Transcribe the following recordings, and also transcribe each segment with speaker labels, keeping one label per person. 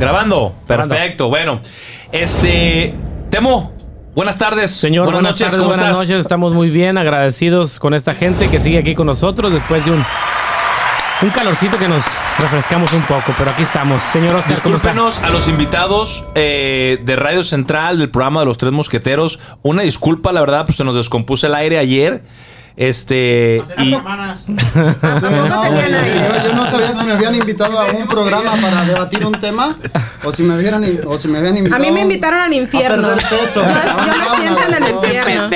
Speaker 1: Grabando. Perfecto. Bueno, este. Temo, buenas tardes.
Speaker 2: Señor, buenas,
Speaker 1: noches.
Speaker 2: tardes,
Speaker 1: ¿Cómo
Speaker 2: buenas
Speaker 1: estás?
Speaker 2: noches. Estamos muy bien agradecidos con esta gente que sigue aquí con nosotros después de un, un calorcito que nos refrescamos un poco, pero aquí estamos. Señor Oscar.
Speaker 1: Discúlpenos a los invitados eh, de Radio Central del programa de los Tres Mosqueteros. Una disculpa, la verdad, pues se nos descompuso el aire ayer. Este. Y,
Speaker 3: Sí, no, güey, yo, yo no sabía si me habían invitado a un programa para debatir un tema o si me hubieran o si me habían
Speaker 4: A
Speaker 3: invitado
Speaker 4: mí me invitaron al infierno.
Speaker 3: a perder peso.
Speaker 4: Yo,
Speaker 3: A
Speaker 4: me siento en el infierno.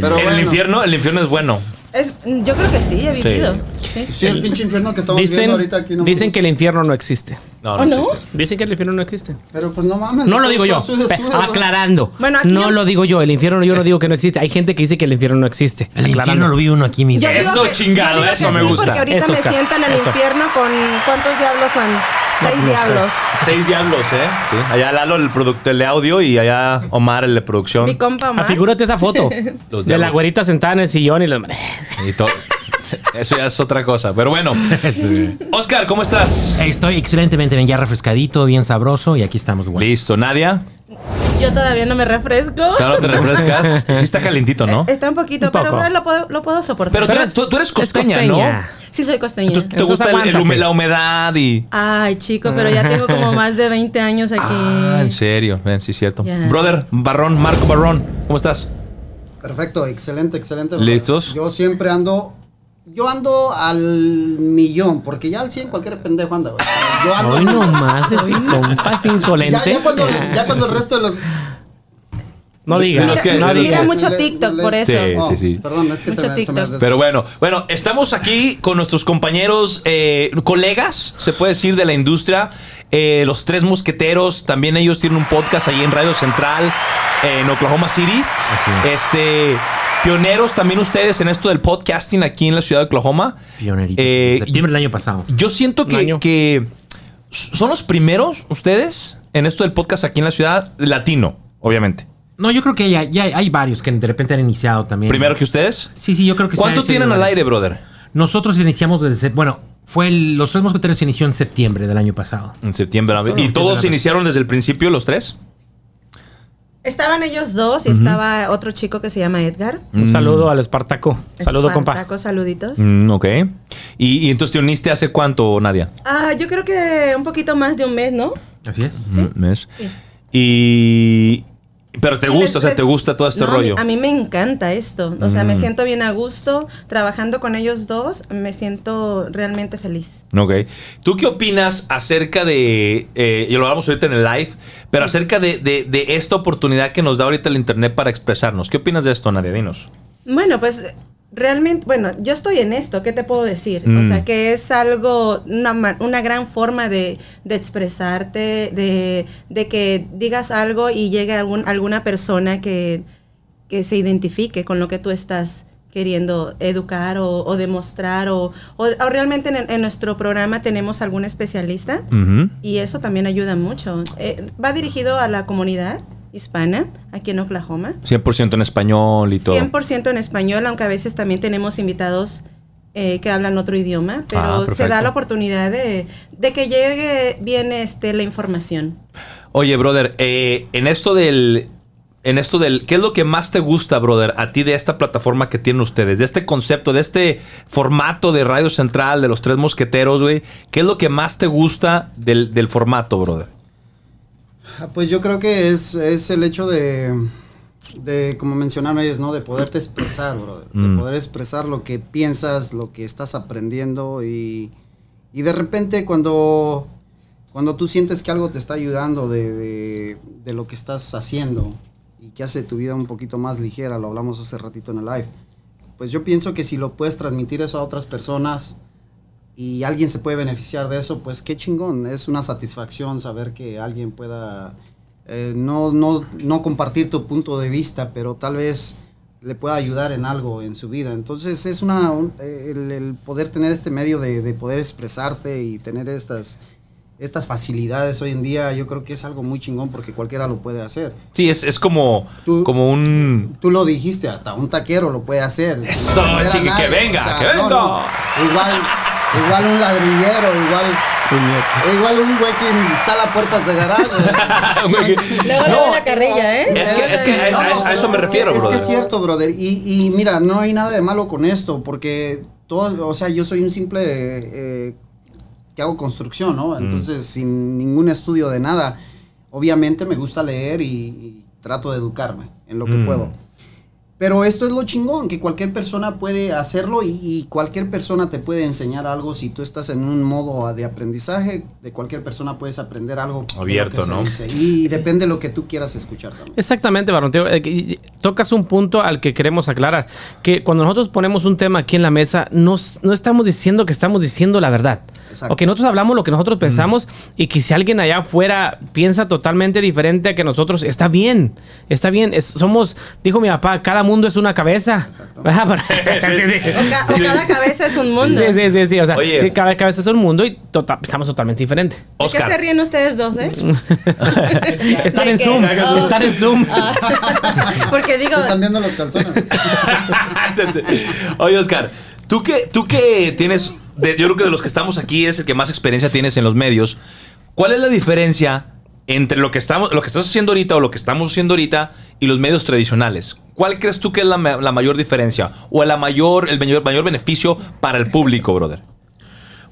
Speaker 3: Pero
Speaker 1: el
Speaker 3: bueno.
Speaker 1: infierno, el infierno es bueno.
Speaker 4: Es- yo creo que sí, he vivido. Sí.
Speaker 3: Sí, el pinche infierno que estamos
Speaker 2: Dicen,
Speaker 3: viendo ahorita aquí no
Speaker 2: dicen que el infierno no existe.
Speaker 1: No,
Speaker 4: ¿Oh,
Speaker 1: no,
Speaker 4: no?
Speaker 1: existe.
Speaker 2: Dicen que el infierno no existe.
Speaker 3: Pero pues no mames.
Speaker 2: No lo digo yo.
Speaker 3: Sube, sube,
Speaker 2: aclarando.
Speaker 4: Bueno, aquí
Speaker 2: no
Speaker 4: yo-
Speaker 2: lo digo yo. El infierno yo no digo que no existe. Hay gente que dice que el infierno no existe.
Speaker 5: El
Speaker 2: Aclarando.
Speaker 5: infierno lo vive uno aquí mismo.
Speaker 4: Yo
Speaker 1: Eso
Speaker 4: que-
Speaker 1: chingado,
Speaker 4: yo
Speaker 1: eso me
Speaker 4: sí,
Speaker 1: gusta.
Speaker 4: Porque ahorita
Speaker 2: Eso,
Speaker 4: me siento en el infierno con. ¿Cuántos diablos son? Seis diablos.
Speaker 1: Seis diablos, ¿eh? Sí. Allá Lalo, el productor de audio, y allá Omar, el de producción.
Speaker 4: Mi compa Omar.
Speaker 2: figúrate esa foto
Speaker 1: Los
Speaker 2: de la
Speaker 1: diablos.
Speaker 2: güerita sentada en el sillón y los...
Speaker 1: Y todo. Eso ya es otra cosa. Pero bueno. Oscar, ¿cómo estás?
Speaker 5: Estoy excelentemente bien, ya refrescadito, bien sabroso y aquí estamos, güey.
Speaker 1: Listo. Nadia,
Speaker 4: Yo todavía no me refresco.
Speaker 1: ¿ya no te refrescas? Sí está calientito, ¿no?
Speaker 4: Está un poquito,
Speaker 2: Un
Speaker 4: pero bueno, lo puedo, lo puedo soportar.
Speaker 1: Pero tú eres, tú, tú eres
Speaker 2: es
Speaker 1: costeña,
Speaker 2: costeña.
Speaker 4: sí, soy costeña.
Speaker 1: ¿no? Entonces, ¿Te
Speaker 2: Entonces
Speaker 1: gusta el- el la humedad y...?
Speaker 4: Ay, chico, pero ya tengo como más de 20 años aquí.
Speaker 1: Ah, en serio. Ven, sí, cierto. Brother, Barrón, Marco Barrón, ¿cómo estás?
Speaker 3: Perfecto, excelente, excelente.
Speaker 1: ¿Listos?
Speaker 3: Yo siempre ando yo ando al millón, porque ya al 100 cualquier pendejo anda, güey. Yo ando
Speaker 2: Hoy
Speaker 3: al millón.
Speaker 2: nomás, este compa este
Speaker 3: Ya,
Speaker 2: insolente.
Speaker 3: ya, cuando, ya cuando el resto de los
Speaker 2: No digas,
Speaker 1: que-
Speaker 2: no
Speaker 4: Mira mucho TikTok por eso.
Speaker 1: Sí,
Speaker 3: Oh,
Speaker 1: sí, sí.
Speaker 3: Perdón, es que
Speaker 4: Mucho
Speaker 3: se me, se me
Speaker 4: TikTok.
Speaker 1: Pero bueno, bueno, estamos aquí con nuestros compañeros, eh, colegas, se puede decir, de la industria. eh, los tres mosqueteros, también ellos tienen un podcast ahí en Radio Central, eh, en Oklahoma City.
Speaker 5: Así es.
Speaker 1: Este, pioneros también ustedes en esto del podcasting aquí en la ciudad de Oklahoma.
Speaker 5: Pioneritos.
Speaker 1: Eh,
Speaker 5: septiembre del año pasado.
Speaker 1: Yo siento que, que son los primeros ustedes en esto del podcast aquí en la ciudad, latino, obviamente.
Speaker 5: No, yo creo que ya, ya hay varios que de repente han iniciado también.
Speaker 1: Primero que ustedes.
Speaker 5: Sí, sí, yo creo que sí
Speaker 1: ¿Cuánto tienen al aire, brother?
Speaker 5: Nosotros iniciamos desde. Bueno, fue el- los tres mosqueteros se inició en septiembre del año pasado.
Speaker 1: En septiembre. ¿Y todos
Speaker 5: septiembre.
Speaker 1: iniciaron desde el principio, los tres?
Speaker 4: Estaban ellos dos y estaba otro chico que se llama Edgar.
Speaker 2: Un saludo al Espartaco. Saludo, compa.
Speaker 4: Espartaco, saluditos.
Speaker 1: Mm, ok. ¿Y, y entonces te uniste hace cuánto, Nadia?
Speaker 4: Ah, yo creo que un poquito más de un mes, ¿no?
Speaker 5: Así es.
Speaker 1: Un mes.
Speaker 4: Sí.
Speaker 1: Y... Pero te gusta,
Speaker 4: les-
Speaker 1: o sea,
Speaker 4: les-
Speaker 1: te gusta todo este
Speaker 4: No, a mí-
Speaker 1: rollo.
Speaker 4: A mí, me encanta esto. O sea, me siento bien a gusto trabajando con ellos dos. Me siento realmente feliz.
Speaker 1: Ok. ¿Tú qué opinas acerca de, eh, y lo hablamos ahorita en el live, pero acerca de, de- de esta oportunidad que nos da ahorita el Internet para expresarnos? ¿Qué opinas de esto, Nadia? Dinos.
Speaker 4: Bueno, pues realmente, bueno, yo estoy en esto, ¿qué te puedo decir?
Speaker 1: Mm.
Speaker 4: O sea, que es algo, una, una gran forma de, de expresarte, de, de que digas algo y llegue algún, alguna persona que, que se identifique con lo que tú estás queriendo educar o, o demostrar o, o- o realmente en, en nuestro programa tenemos algún especialista y eso también ayuda mucho. Eh, va dirigido a la comunidad hispana aquí en Oklahoma.
Speaker 1: 100% en español y todo.
Speaker 4: 100% en español, aunque a veces también tenemos invitados eh, que hablan otro idioma,
Speaker 1: Ah,
Speaker 4: pero se da la oportunidad de, de que llegue bien este, la información.
Speaker 1: Oye, brother, eh, en esto del. En esto del. ¿Qué es lo que más te gusta, brother, a ti de esta plataforma que tienen ustedes? De este concepto, de este formato de Radio Central, de los tres mosqueteros, güey. ¿Qué es lo que más te gusta del, del formato, brother?
Speaker 3: Ah, Pues yo creo que es, es el hecho de, de, como mencionaron ellos, ¿no? De poderte expresar, brother.
Speaker 1: Mm.
Speaker 3: De poder expresar lo que piensas, lo que estás aprendiendo y, y de repente cuando, cuando tú sientes que algo te está ayudando de, de, de lo que estás haciendo y que hace tu vida un poquito más ligera, lo hablamos hace ratito en el live, pues yo pienso que si lo puedes transmitir eso a otras personas, y alguien se puede beneficiar de eso, pues qué chingón. Es una satisfacción saber que alguien pueda eh, no, no, no compartir tu punto de vista, pero tal vez le pueda ayudar en algo en su vida. Entonces es una un- eh, el, el poder tener este medio de, de poder expresarte y tener estas estas facilidades hoy en día, yo creo que es algo muy chingón porque cualquiera lo puede hacer.
Speaker 1: Sí, es, es como,
Speaker 3: Tú-
Speaker 1: como un.
Speaker 3: Tú lo dijiste, hasta un taquero lo puede hacer.
Speaker 1: Eso,
Speaker 3: ofender a
Speaker 1: chiqui, que
Speaker 3: nadie,
Speaker 1: venga, que venga.
Speaker 3: Igual, igual un ladrillero, igual igual un güey que instala puertas de garaje.
Speaker 4: Luego
Speaker 1: No.
Speaker 4: no, la carrilla, ¿eh?
Speaker 1: Es que- es que a-
Speaker 3: No,
Speaker 1: a- a eso me
Speaker 3: es que-
Speaker 1: refiero,
Speaker 3: Es que
Speaker 1: brother.
Speaker 3: es cierto, brother. Y, y mira, no hay nada de malo con esto, porque todo, o sea, yo soy un simple eh, que hago construcción,
Speaker 1: Mm.
Speaker 3: ¿no? Entonces, sin ningún estudio de nada. Obviamente me gusta leer y, y trato de educarme en lo que
Speaker 1: Mm.
Speaker 3: puedo. Pero esto es lo chingón, que cualquier persona puede hacerlo y, y cualquier persona te puede enseñar algo. Si tú estás en un modo de aprendizaje, de cualquier persona puedes aprender algo.
Speaker 1: Abierto, ¿no?
Speaker 3: Y depende de lo que tú quieras escuchar también.
Speaker 2: Exactamente, Barón. Te- eh, Tocas un punto al que queremos aclarar. Que cuando nosotros ponemos un tema aquí en la mesa, no, no estamos diciendo que estamos diciendo la verdad.
Speaker 3: Exacto.
Speaker 2: O que nosotros hablamos lo que nosotros pensamos y que si alguien allá afuera piensa totalmente diferente a que nosotros, está bien. Está bien. Es- somos, dijo mi papá, cada mundo es una cabeza. ¿Verdad?
Speaker 4: O, ca- o cada cabeza es un mundo.
Speaker 2: Sí, sí, sí, sí. O sea,
Speaker 1: Oye.
Speaker 2: sí, cada cabeza es un mundo y tota- pensamos totalmente diferente.
Speaker 4: ¿De qué
Speaker 1: Oscar.
Speaker 4: se ríen ustedes dos, eh?
Speaker 2: Están
Speaker 4: ¿De
Speaker 2: en? Zoom.
Speaker 4: Oh.
Speaker 2: Están en Zoom.
Speaker 4: Porque digo,
Speaker 3: están viendo los calzones.
Speaker 1: Oye, Oscar, tú que, tú que tienes, de- yo creo que de los que estamos aquí es el que más experiencia tienes en los medios. ¿Cuál es la diferencia entre lo que estamos, lo que estás haciendo ahorita o lo que estamos haciendo ahorita y los medios tradicionales? ¿Cuál crees tú que es la, ma- la mayor diferencia o la mayor, el mayor, mayor beneficio para el público, brother?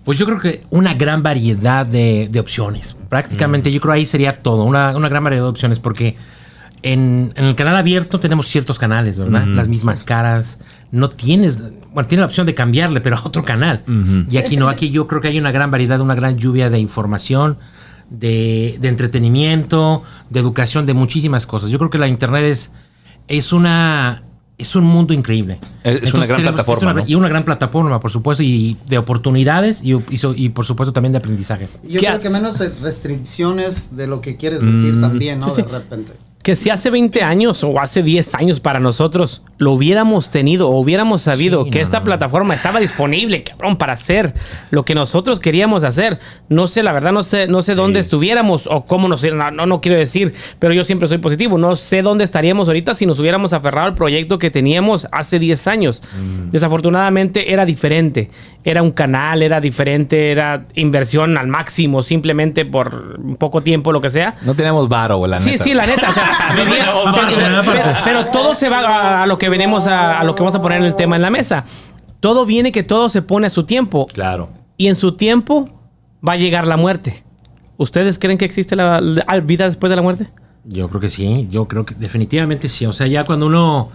Speaker 5: Pues yo creo que una gran variedad de, de opciones. Prácticamente yo creo ahí sería todo, una, una gran variedad de opciones, porque en, en el canal abierto tenemos ciertos canales, ¿verdad? Las mismas caras. No tienes, bueno, tiene la opción de cambiarle, pero a otro canal. Y aquí no, aquí yo creo que hay una gran variedad, una gran lluvia de información, de, de entretenimiento, de educación, de muchísimas cosas. Yo creo que la internet es, es una... Es un mundo increíble.
Speaker 1: Es- es una gran plataforma,
Speaker 5: una-
Speaker 1: ¿no?
Speaker 5: Y una gran plataforma, por supuesto, y de oportunidades y, y so- y, por supuesto también de aprendizaje.
Speaker 3: Yo
Speaker 2: ¿Qué
Speaker 3: creo que menos restricciones de lo que quieres decir también, ¿no?
Speaker 2: sí, sí.
Speaker 3: De repente.
Speaker 2: Que si hace 20 años o hace 10 años para nosotros lo hubiéramos tenido o hubiéramos sabido
Speaker 5: Sí,
Speaker 2: que
Speaker 5: no,
Speaker 2: esta
Speaker 5: no.
Speaker 2: plataforma estaba disponible, cabrón, para hacer lo que nosotros queríamos hacer. No sé, la verdad, no sé, no sé dónde estuviéramos o cómo nos no, no, no quiero decir, pero yo siempre soy positivo. No sé dónde estaríamos ahorita si nos hubiéramos aferrado al proyecto que teníamos hace 10 años. Desafortunadamente era diferente. Era un canal, era diferente, era inversión al máximo, simplemente por poco tiempo, lo que sea.
Speaker 1: No tenemos varo, la
Speaker 2: Sí,
Speaker 1: neta.
Speaker 2: sí, la neta. o sea, Pero, todo se va a, a lo que venimos a, a lo que vamos a poner en el tema en la mesa. Todo viene que todo se pone a su tiempo.
Speaker 1: Claro.
Speaker 2: Y en su tiempo va a llegar la muerte. ¿Ustedes creen que existe la, la vida después de la muerte?
Speaker 5: Yo creo que sí, yo creo que definitivamente sí. O sea, ya cuando uno...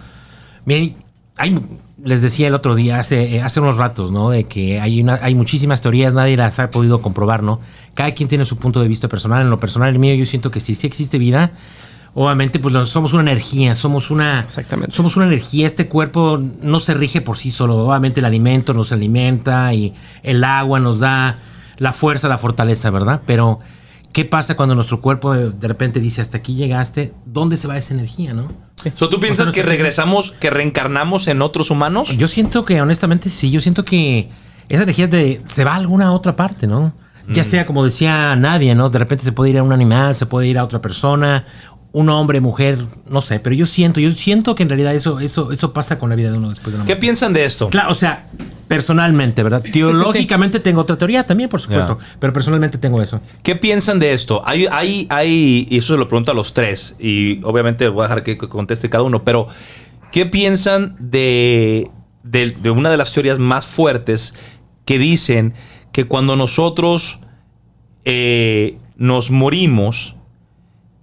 Speaker 5: Miren, hay, les decía el otro día, hace, eh, hace unos ratos, ¿no? De que hay, una, hay muchísimas teorías, nadie las ha podido comprobar, ¿no? Cada quien tiene su punto de vista personal. En lo personal, el mío, yo siento que sí, sí existe vida. Obviamente, pues somos una energía, somos una...
Speaker 2: Exactamente.
Speaker 5: Somos una energía, este cuerpo no se rige por sí solo. Obviamente el alimento nos alimenta y el agua nos da la fuerza, la fortaleza, ¿verdad? Pero, ¿qué pasa cuando nuestro cuerpo de, repente dice, hasta aquí llegaste? ¿Dónde se va esa energía, no?
Speaker 1: So, ¿Tú piensas que regresamos, que reencarnamos en otros humanos?
Speaker 5: Yo siento que, honestamente, sí, yo siento que esa energía de, se va a alguna otra parte, ¿no? Ya sea, como decía nadie, ¿no? De repente se puede ir a un animal, se puede ir a otra persona, un hombre, mujer, no sé, pero yo siento, yo siento que en realidad eso, eso, eso pasa con la vida de uno después de la
Speaker 1: ¿Qué
Speaker 5: muerte.
Speaker 1: piensan de esto?
Speaker 5: Claro, o sea, personalmente, ¿verdad? Teológicamente tengo otra teoría también, por supuesto, pero personalmente tengo eso.
Speaker 1: ¿Qué piensan de esto? Hay, hay, hay, y eso se lo pregunto a los tres, y obviamente voy a dejar que conteste cada uno, pero ¿qué piensan de, de, de una de las teorías más fuertes que dicen que cuando nosotros eh, nos morimos,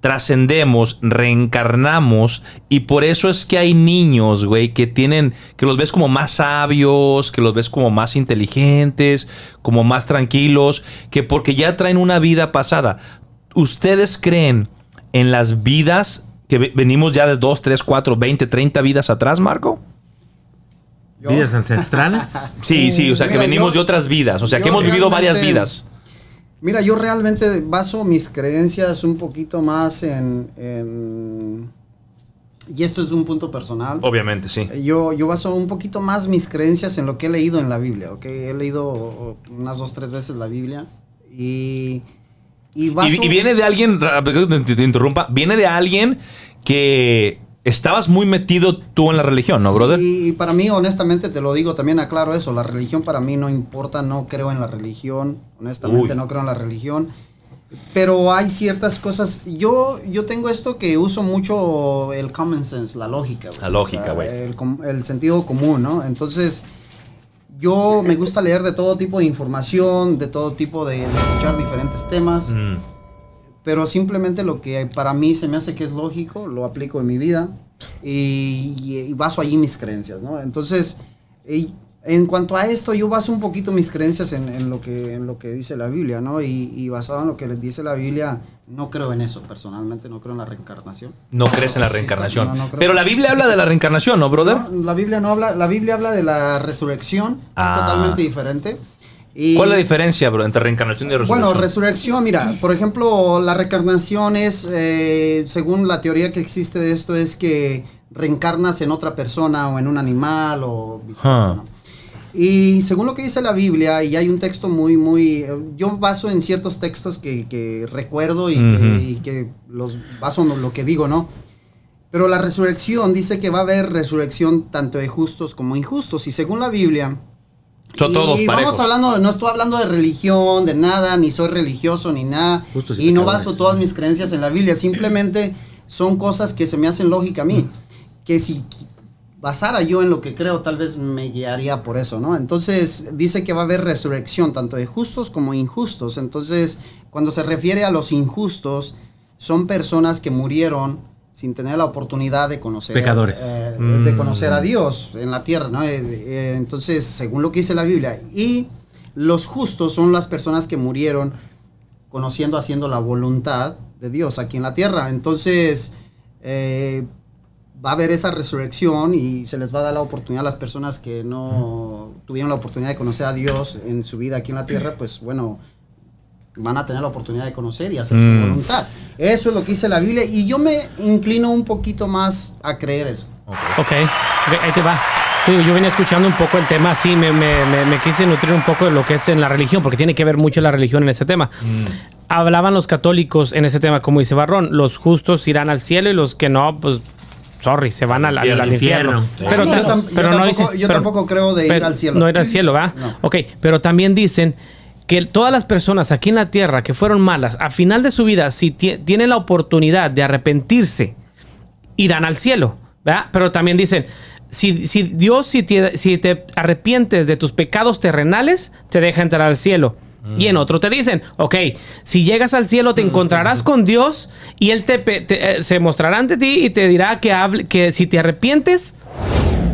Speaker 1: trascendemos, reencarnamos y por eso es que hay niños, güey, que tienen, que los ves como más sabios, que los ves como más inteligentes, como más tranquilos, que porque ya traen una vida pasada. ¿Ustedes creen en las vidas que ve- venimos ya de 2, 3, 4, 20, 30 vidas atrás, Marco?
Speaker 5: Vidas ancestrales.
Speaker 1: Sí, sí, o sea, que
Speaker 3: Mira,
Speaker 1: venimos
Speaker 3: yo-
Speaker 1: de otras vidas, o sea, que hemos vivido varias vidas.
Speaker 3: Mira, yo realmente baso mis creencias un poquito más en, en- y esto es de un punto personal.
Speaker 1: Obviamente, sí.
Speaker 3: Yo, yo baso un poquito más mis creencias en lo que he leído en la Biblia, ¿ok? He leído unas dos, tres veces la Biblia y... Y, baso-
Speaker 1: Y, y viene de alguien, te interrumpa, viene de alguien que estabas muy metido tú en la religión, ¿no, brother?
Speaker 3: Sí, y para mí, honestamente, te lo digo, también aclaro eso, la religión para mí no importa, no creo en la religión, honestamente
Speaker 1: Uy.
Speaker 3: no creo en la religión, pero hay ciertas cosas, yo, yo tengo esto que uso mucho el common sense, la lógica. güey.
Speaker 1: La lógica, güey.
Speaker 3: el, com- el sentido común, ¿no? Entonces, yo me gusta leer de todo tipo de información, de todo tipo de, de escuchar diferentes temas.
Speaker 1: Mm.
Speaker 3: Pero simplemente lo que para mí se me hace que es lógico, lo aplico en mi vida y, y- y baso allí mis creencias, ¿no? Entonces, y en cuanto a esto, yo baso un poquito mis creencias en, en lo, que, en lo que dice la Biblia, ¿no? Y, y basado en lo que les dice la Biblia, no creo en eso, personalmente no creo en la reencarnación.
Speaker 1: No crees en la reencarnación.
Speaker 3: no, no creo.
Speaker 1: Pero la Biblia habla de la reencarnación, ¿no, brother?
Speaker 3: No, la Biblia no habla, la Biblia habla de la resurrección, que
Speaker 1: Ah.
Speaker 3: es totalmente diferente. Y,
Speaker 1: ¿Cuál es la diferencia, bro, entre reencarnación y resurrección?
Speaker 3: Bueno, resurrección, mira, por ejemplo, la reencarnación es, eh, según la teoría que existe de esto, es que reencarnas en otra persona o en un animal o viceversa,
Speaker 1: Ah.
Speaker 3: ¿no? Y según lo que dice la Biblia, y hay un texto muy, muy... Yo baso en ciertos textos que, que recuerdo y, que,
Speaker 1: Ujú.
Speaker 3: y que los baso en lo que digo, ¿no? Pero la resurrección dice que va a haber resurrección tanto de justos como injustos. Y según la Biblia,
Speaker 1: Son
Speaker 3: y
Speaker 1: todos
Speaker 3: vamos
Speaker 1: parejos.
Speaker 3: hablando, no estoy hablando de religión, de nada, ni soy religioso, ni nada.
Speaker 5: Justo si
Speaker 3: y no baso
Speaker 5: eso.
Speaker 3: todas mis creencias en la Biblia, simplemente son cosas que se me hacen lógica a mí. Que si basara yo en lo que creo, tal vez me guiaría por eso, ¿no? Entonces, dice que va a haber resurrección, tanto de justos como injustos. Entonces, cuando se refiere a los injustos, son personas que murieron sin tener la oportunidad de conocer
Speaker 5: Pecadores.
Speaker 3: eh,
Speaker 1: Mm.
Speaker 3: de conocer a Dios en la tierra, ¿no? Eh, eh, entonces, según lo que dice la Biblia, y los justos son las personas que murieron conociendo, haciendo la voluntad de Dios aquí en la tierra. Entonces, eh, va a haber esa resurrección y se les va a dar la oportunidad a las personas que no tuvieron la oportunidad de conocer a Dios en su vida aquí en la tierra, pues bueno, van a tener la oportunidad de conocer y hacer
Speaker 1: Mm.
Speaker 3: su voluntad. Eso es lo que dice la Biblia y yo me inclino un poquito más a creer eso.
Speaker 2: Ok, ok, ahí te va. Yo venía escuchando un poco el tema, sí, me, me- me- me quise nutrir un poco de lo que es en la religión, porque tiene que ver mucho la religión en ese tema. Hablaban los católicos en ese tema, como dice Barrón, los justos irán al cielo y los que no, pues, sorry, se van al, al-
Speaker 1: Infierno.
Speaker 2: al infierno.
Speaker 5: Infierno.
Speaker 2: Pero,
Speaker 3: yo,
Speaker 2: ta-
Speaker 3: tam- yo
Speaker 2: pero no
Speaker 3: tampoco,
Speaker 2: dice-
Speaker 3: yo
Speaker 2: pero-
Speaker 3: tampoco creo de ir al cielo.
Speaker 2: No ir al cielo, ¿va?
Speaker 3: No.
Speaker 2: Ok, pero también dicen que todas las personas aquí en la tierra que fueron malas, a final de su vida, si tie- tienen la oportunidad de arrepentirse, irán al cielo, ¿verdad? Pero también dicen, si, si Dios, si te, si te arrepientes de tus pecados terrenales, te deja entrar al cielo. Y en otro te dicen, ok, si llegas al cielo te encontrarás con Dios y Él te, te, eh, se mostrará ante ti y te dirá que, hable, que si te arrepientes,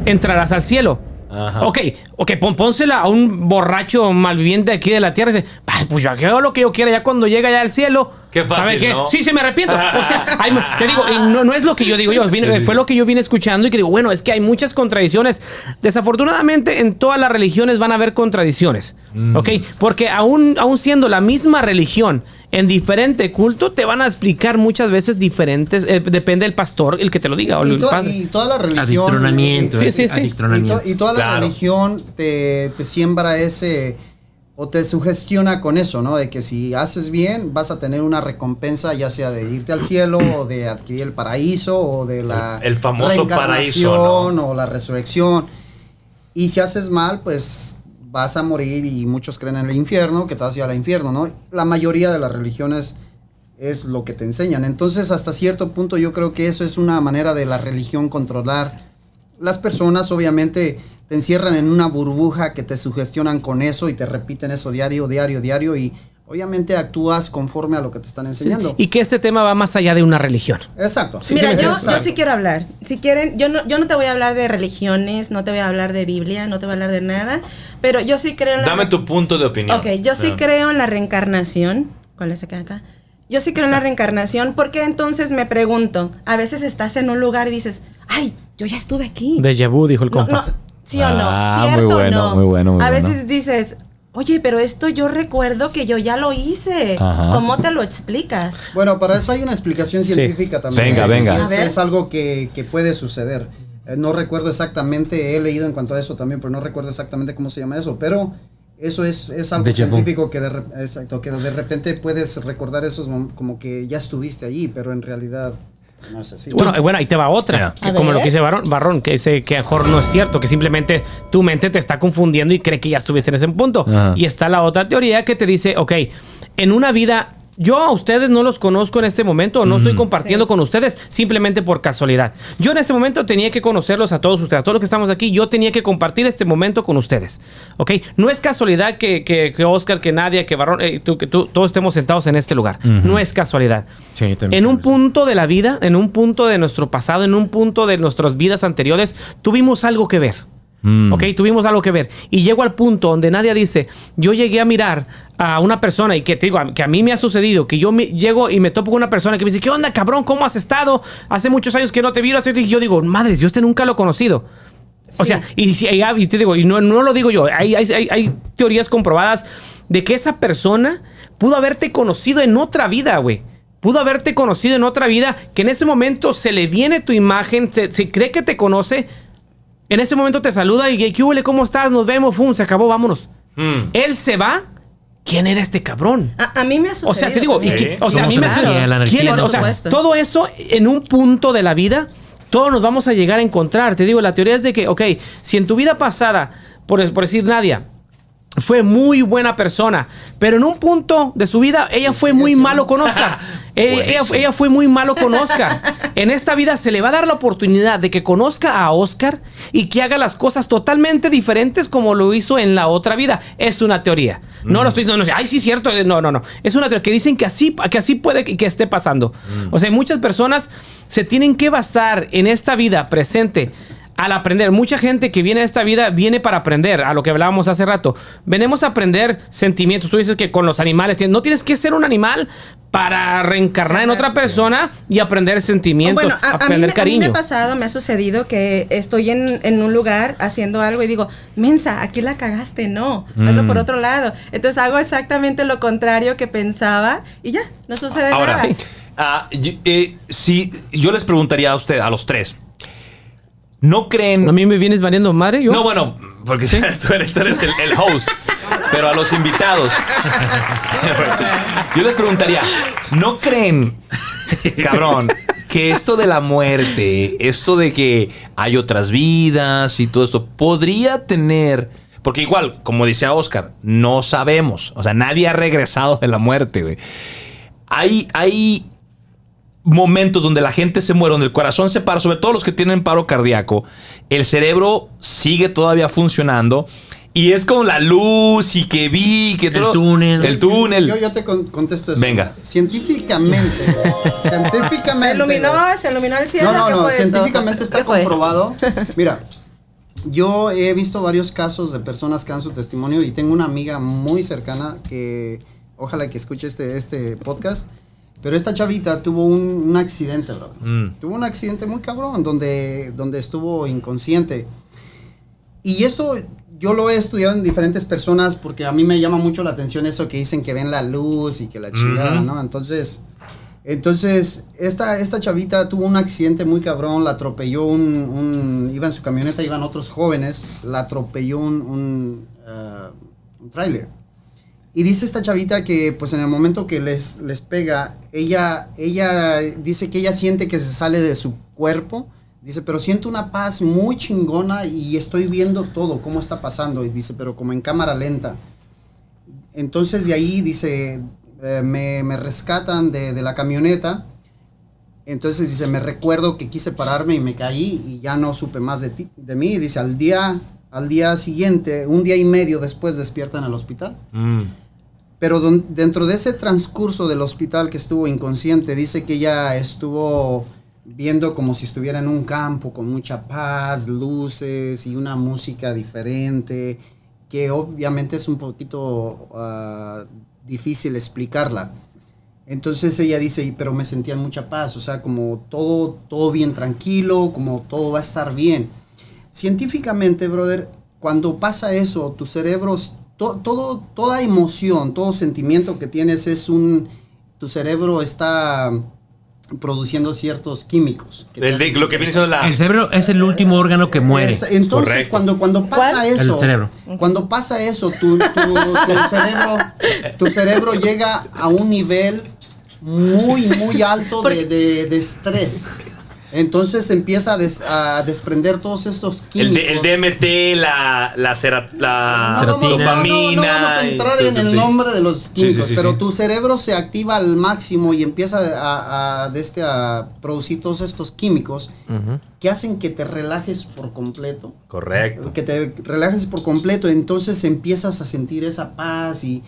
Speaker 2: entrarás al cielo.
Speaker 1: Ajá.
Speaker 2: Ok, ok, pon, pónsela a un borracho malviviente aquí de la tierra y dice, "Ah, pues yo hago lo que yo quiera, ya cuando llega ya al cielo.
Speaker 1: Qué fácil,
Speaker 2: ¿sabe qué?
Speaker 1: ¿no?
Speaker 2: Sí, sí, me arrepiento. O sea, hay- te digo, y no, no es lo que yo digo yo, vine- fue lo que yo vine escuchando y que digo, bueno, es que hay muchas contradicciones. Desafortunadamente, en todas las religiones van a haber contradicciones,
Speaker 1: Mm.
Speaker 2: ¿ok? Porque aún, aún siendo la misma religión, en diferente culto, te van a explicar muchas veces diferentes, eh, depende del pastor el que te lo diga. o
Speaker 3: Y,
Speaker 2: el
Speaker 3: to-
Speaker 2: padre.
Speaker 3: y toda la religión.
Speaker 5: Adictronamiento.
Speaker 2: Sí, sí, sí.
Speaker 3: Y,
Speaker 5: Adictronamiento.
Speaker 3: to- y toda la
Speaker 1: Claro.
Speaker 3: religión te, te siembra ese o te sugestiona con eso, ¿no? De que si haces bien vas a tener una recompensa ya sea de irte al cielo o de adquirir el paraíso o de la
Speaker 1: El- el famoso paraíso,
Speaker 3: o la resurrección. Y si haces mal, pues vas a morir y muchos creen en el infierno, que te vas a ir al infierno, ¿no? La mayoría de las religiones es lo que te enseñan. Entonces, hasta cierto punto yo creo que eso es una manera de la religión controlar. Las personas obviamente te encierran en una burbuja que te sugestionan con eso y te repiten eso diario, diario, diario y obviamente actúas conforme a lo que te están enseñando.
Speaker 2: Y que este tema va más allá de una religión.
Speaker 3: Exacto.
Speaker 2: Sí,
Speaker 4: Mira, yo,
Speaker 3: exacto.
Speaker 4: yo sí quiero hablar. Si quieren, yo no, yo no te voy a hablar de religiones, no te voy a hablar de Biblia, no te voy a hablar de nada, pero yo sí creo en la...
Speaker 1: Dame tu punto de opinión.
Speaker 4: Ok, yo sí
Speaker 1: Ah.
Speaker 4: creo en la reencarnación. ¿Cuál es acá? acá? Yo sí creo en la reencarnación porque entonces me pregunto, a veces estás en un lugar y dices, ay, yo ya estuve aquí.
Speaker 2: Déjà vu, dijo el
Speaker 4: No,
Speaker 2: compa.
Speaker 4: no, ¿Sí o no?
Speaker 6: Ah, muy
Speaker 4: ¿Cierto o
Speaker 6: bueno,
Speaker 4: no?
Speaker 6: muy bueno, muy
Speaker 4: a
Speaker 6: bueno.
Speaker 4: veces dices, oye, pero esto yo recuerdo que yo ya lo hice.
Speaker 6: Ajá.
Speaker 4: ¿Cómo te lo explicas?
Speaker 3: Bueno, para eso hay una explicación
Speaker 2: Sí.
Speaker 3: científica también.
Speaker 6: Venga,
Speaker 3: Sí,
Speaker 6: venga.
Speaker 3: Es, algo que, que puede suceder. Eh, no recuerdo exactamente, he leído en cuanto a eso también, pero no recuerdo exactamente cómo se llama eso. Pero eso es, es algo científico que de, exacto, que de repente puedes recordar eso como que ya estuviste allí, pero en realidad No es así.
Speaker 2: Bueno, eh, bueno, ahí te va otra. Que como
Speaker 4: ver.
Speaker 2: lo que dice Barrón, Barrón, que dice que a mejor no es cierto, que simplemente tu mente te está confundiendo y cree que ya estuviste en ese punto.
Speaker 1: Ajá.
Speaker 2: Y está la otra teoría que te dice, ok, en una vida, yo a ustedes no los conozco en este momento, o no estoy compartiendo
Speaker 4: Sí.
Speaker 2: con ustedes simplemente por casualidad. Yo en este momento tenía que conocerlos a todos ustedes, a todos los que estamos aquí, yo tenía que compartir este momento con ustedes. ¿Ok? No es casualidad que, que, que Oscar, que Nadia, que Barrón, eh, tú, que tú, todos estemos sentados en este lugar. No es casualidad.
Speaker 5: Sí,
Speaker 2: En un punto de la vida, en un punto de nuestro pasado, en un punto de nuestras vidas anteriores, tuvimos algo que ver. ¿Ok? Tuvimos algo que ver. Y llego al punto donde nadie dice, yo llegué a mirar a una persona y que te digo, a- que a mí me ha sucedido, que yo me- llego y me topo con una persona que me dice, ¿qué onda, cabrón? ¿Cómo has estado? Hace muchos años que no te vi. hace-". Y yo digo, madre, yo este nunca lo he conocido. O
Speaker 4: Sí.
Speaker 2: sea, y, si- y- y te digo, y no, no lo digo yo, hay, hay, hay- hay teorías comprobadas de que esa persona pudo haberte conocido en otra vida, güey. Pudo haberte conocido en otra vida, que en ese momento se le viene tu imagen, se, se cree que te conoce, en ese momento te saluda y ¿qué huele? ¿Cómo estás? Nos vemos, ¡fum! Se acabó, vámonos. Él se va. ¿Quién era este cabrón?
Speaker 4: A, a mí me ha sucedido.
Speaker 2: O sea, te digo, y
Speaker 4: también.
Speaker 2: que- o sea, a mí me. ¿quién es? O sea, todo eso en un punto de la vida, todos nos vamos a llegar a encontrar. Te digo, la teoría es de que, ok, si en tu vida pasada, por, por decir Nadia, fue muy buena persona, pero en un punto de su vida ella fue muy malo con Oscar. Eh, ella, fue muy malo con Oscar. En esta vida se le va a dar la oportunidad de que conozca a Oscar y que haga las cosas totalmente diferentes como lo hizo en la otra vida. Es una teoría. No lo estoy diciendo, no, ay, sí, cierto. No, no, no. Es una teoría que dicen que así, que así puede que, que esté pasando. O sea, muchas personas se tienen que basar en esta vida presente al aprender. Mucha gente que viene a esta vida viene para aprender, a lo que hablábamos hace rato. Venimos a aprender sentimientos. Tú dices que con los animales, tienes- no tienes que ser un animal para reencarnar en otra persona y aprender sentimientos,
Speaker 4: Bueno, a, a mí,
Speaker 2: aprender
Speaker 4: me- a mí
Speaker 2: cariño.
Speaker 4: me ha pasado, me ha sucedido que estoy en, en un lugar haciendo algo y digo, mensa, aquí la cagaste, no, hazlo
Speaker 2: Mm.
Speaker 4: por otro lado. Entonces hago exactamente lo contrario que pensaba y ya, no sucede
Speaker 1: Ahora,
Speaker 4: nada.
Speaker 1: ah, y- eh, si yo les preguntaría a usted, a los tres, ¿no creen?
Speaker 2: a mí me vienes valiendo madre. Yo.
Speaker 1: No, bueno, porque tú eres, tú eres el, el host, pero a los invitados. Yo les preguntaría, ¿no creen, cabrón, que esto de la muerte, esto de que hay otras vidas y todo esto, podría tener... Porque igual, como decía Oscar, no sabemos. O sea, nadie ha regresado de la muerte, güey. Hay, hay momentos donde la gente se muere, donde el corazón se para, sobre todo los que tienen paro cardíaco, el cerebro sigue todavía funcionando y es con la luz y que vi, que todo.
Speaker 5: túnel.
Speaker 1: El túnel.
Speaker 3: Yo, yo te con- contesto eso.
Speaker 1: Venga.
Speaker 3: Científicamente. científicamente.
Speaker 4: Se iluminó, se iluminó el cielo.
Speaker 3: No, no,
Speaker 4: ¿qué
Speaker 3: no.
Speaker 4: eso?
Speaker 3: Científicamente está comprobado. Mira, yo he visto varios casos de personas que dan su testimonio y tengo una amiga muy cercana que ojalá que escuche este, este podcast. Pero esta chavita tuvo un, un accidente, bro.
Speaker 1: Mm.
Speaker 3: Tuvo un accidente muy cabrón donde, donde estuvo inconsciente. Y esto yo lo he estudiado en diferentes personas porque a mí me llama mucho la atención eso que dicen que ven la luz y que la chingada, ¿no? Entonces, entonces esta, esta chavita tuvo un accidente muy cabrón, la atropelló un, un- iba en su camioneta, iban otros jóvenes, la atropelló un, un, un tráiler. Y dice esta chavita que pues en el momento que les, les pega, ella, ella dice que ella siente que se sale de su cuerpo. Dice, pero siento una paz muy chingona y estoy viendo todo, cómo está pasando. Y dice, pero como en cámara lenta. Entonces de ahí dice, eh, me, me rescatan de, de la camioneta. Entonces dice, me recuerdo que quise pararme y me caí y ya no supe más de, ti, de mí. Dice, al día, al día siguiente, un día y medio después despierta en el hospital.
Speaker 1: Mm.
Speaker 3: Pero dentro de ese transcurso del hospital que estuvo inconsciente, dice que ella estuvo viendo como si estuviera en un campo con mucha paz, luces y una música diferente, que obviamente es un poquito ah, difícil explicarla. Entonces ella dice, "Y- pero me sentía en mucha paz, o sea, como todo, todo bien tranquilo, como todo va a estar bien. Científicamente, brother, cuando pasa eso, tu cerebro, to- todo, toda emoción, todo sentimiento que tienes es un, tu cerebro está produciendo ciertos químicos. que
Speaker 1: El de-
Speaker 3: hacen
Speaker 1: lo que viene siendo la.
Speaker 5: El cerebro es el último órgano que muere.
Speaker 3: es- entonces,
Speaker 1: Correcto.
Speaker 3: cuando, cuando pasa
Speaker 4: ¿Cuál?
Speaker 3: eso,
Speaker 5: El cerebro.
Speaker 3: cuando pasa eso, tu, tu- tu cerebro, tu cerebro llega a un nivel muy, muy alto de, de- de estrés. Entonces empieza a, des- a desprender todos estos
Speaker 1: El,
Speaker 3: químicos.
Speaker 1: D- el DMT, la, la, cera- la
Speaker 3: No vamos- no, no, no
Speaker 1: dopamina.
Speaker 3: vamos a entrar
Speaker 1: y-
Speaker 3: en el
Speaker 1: sí.
Speaker 3: nombre de los químicos,
Speaker 1: sí, sí,
Speaker 3: pero
Speaker 1: sí.
Speaker 3: tu cerebro se activa al máximo y empieza a, a- de este, a producir todos estos químicos que hacen que te relajes por completo.
Speaker 1: Correcto.
Speaker 3: Que te relajes por completo, entonces empiezas a sentir esa paz y,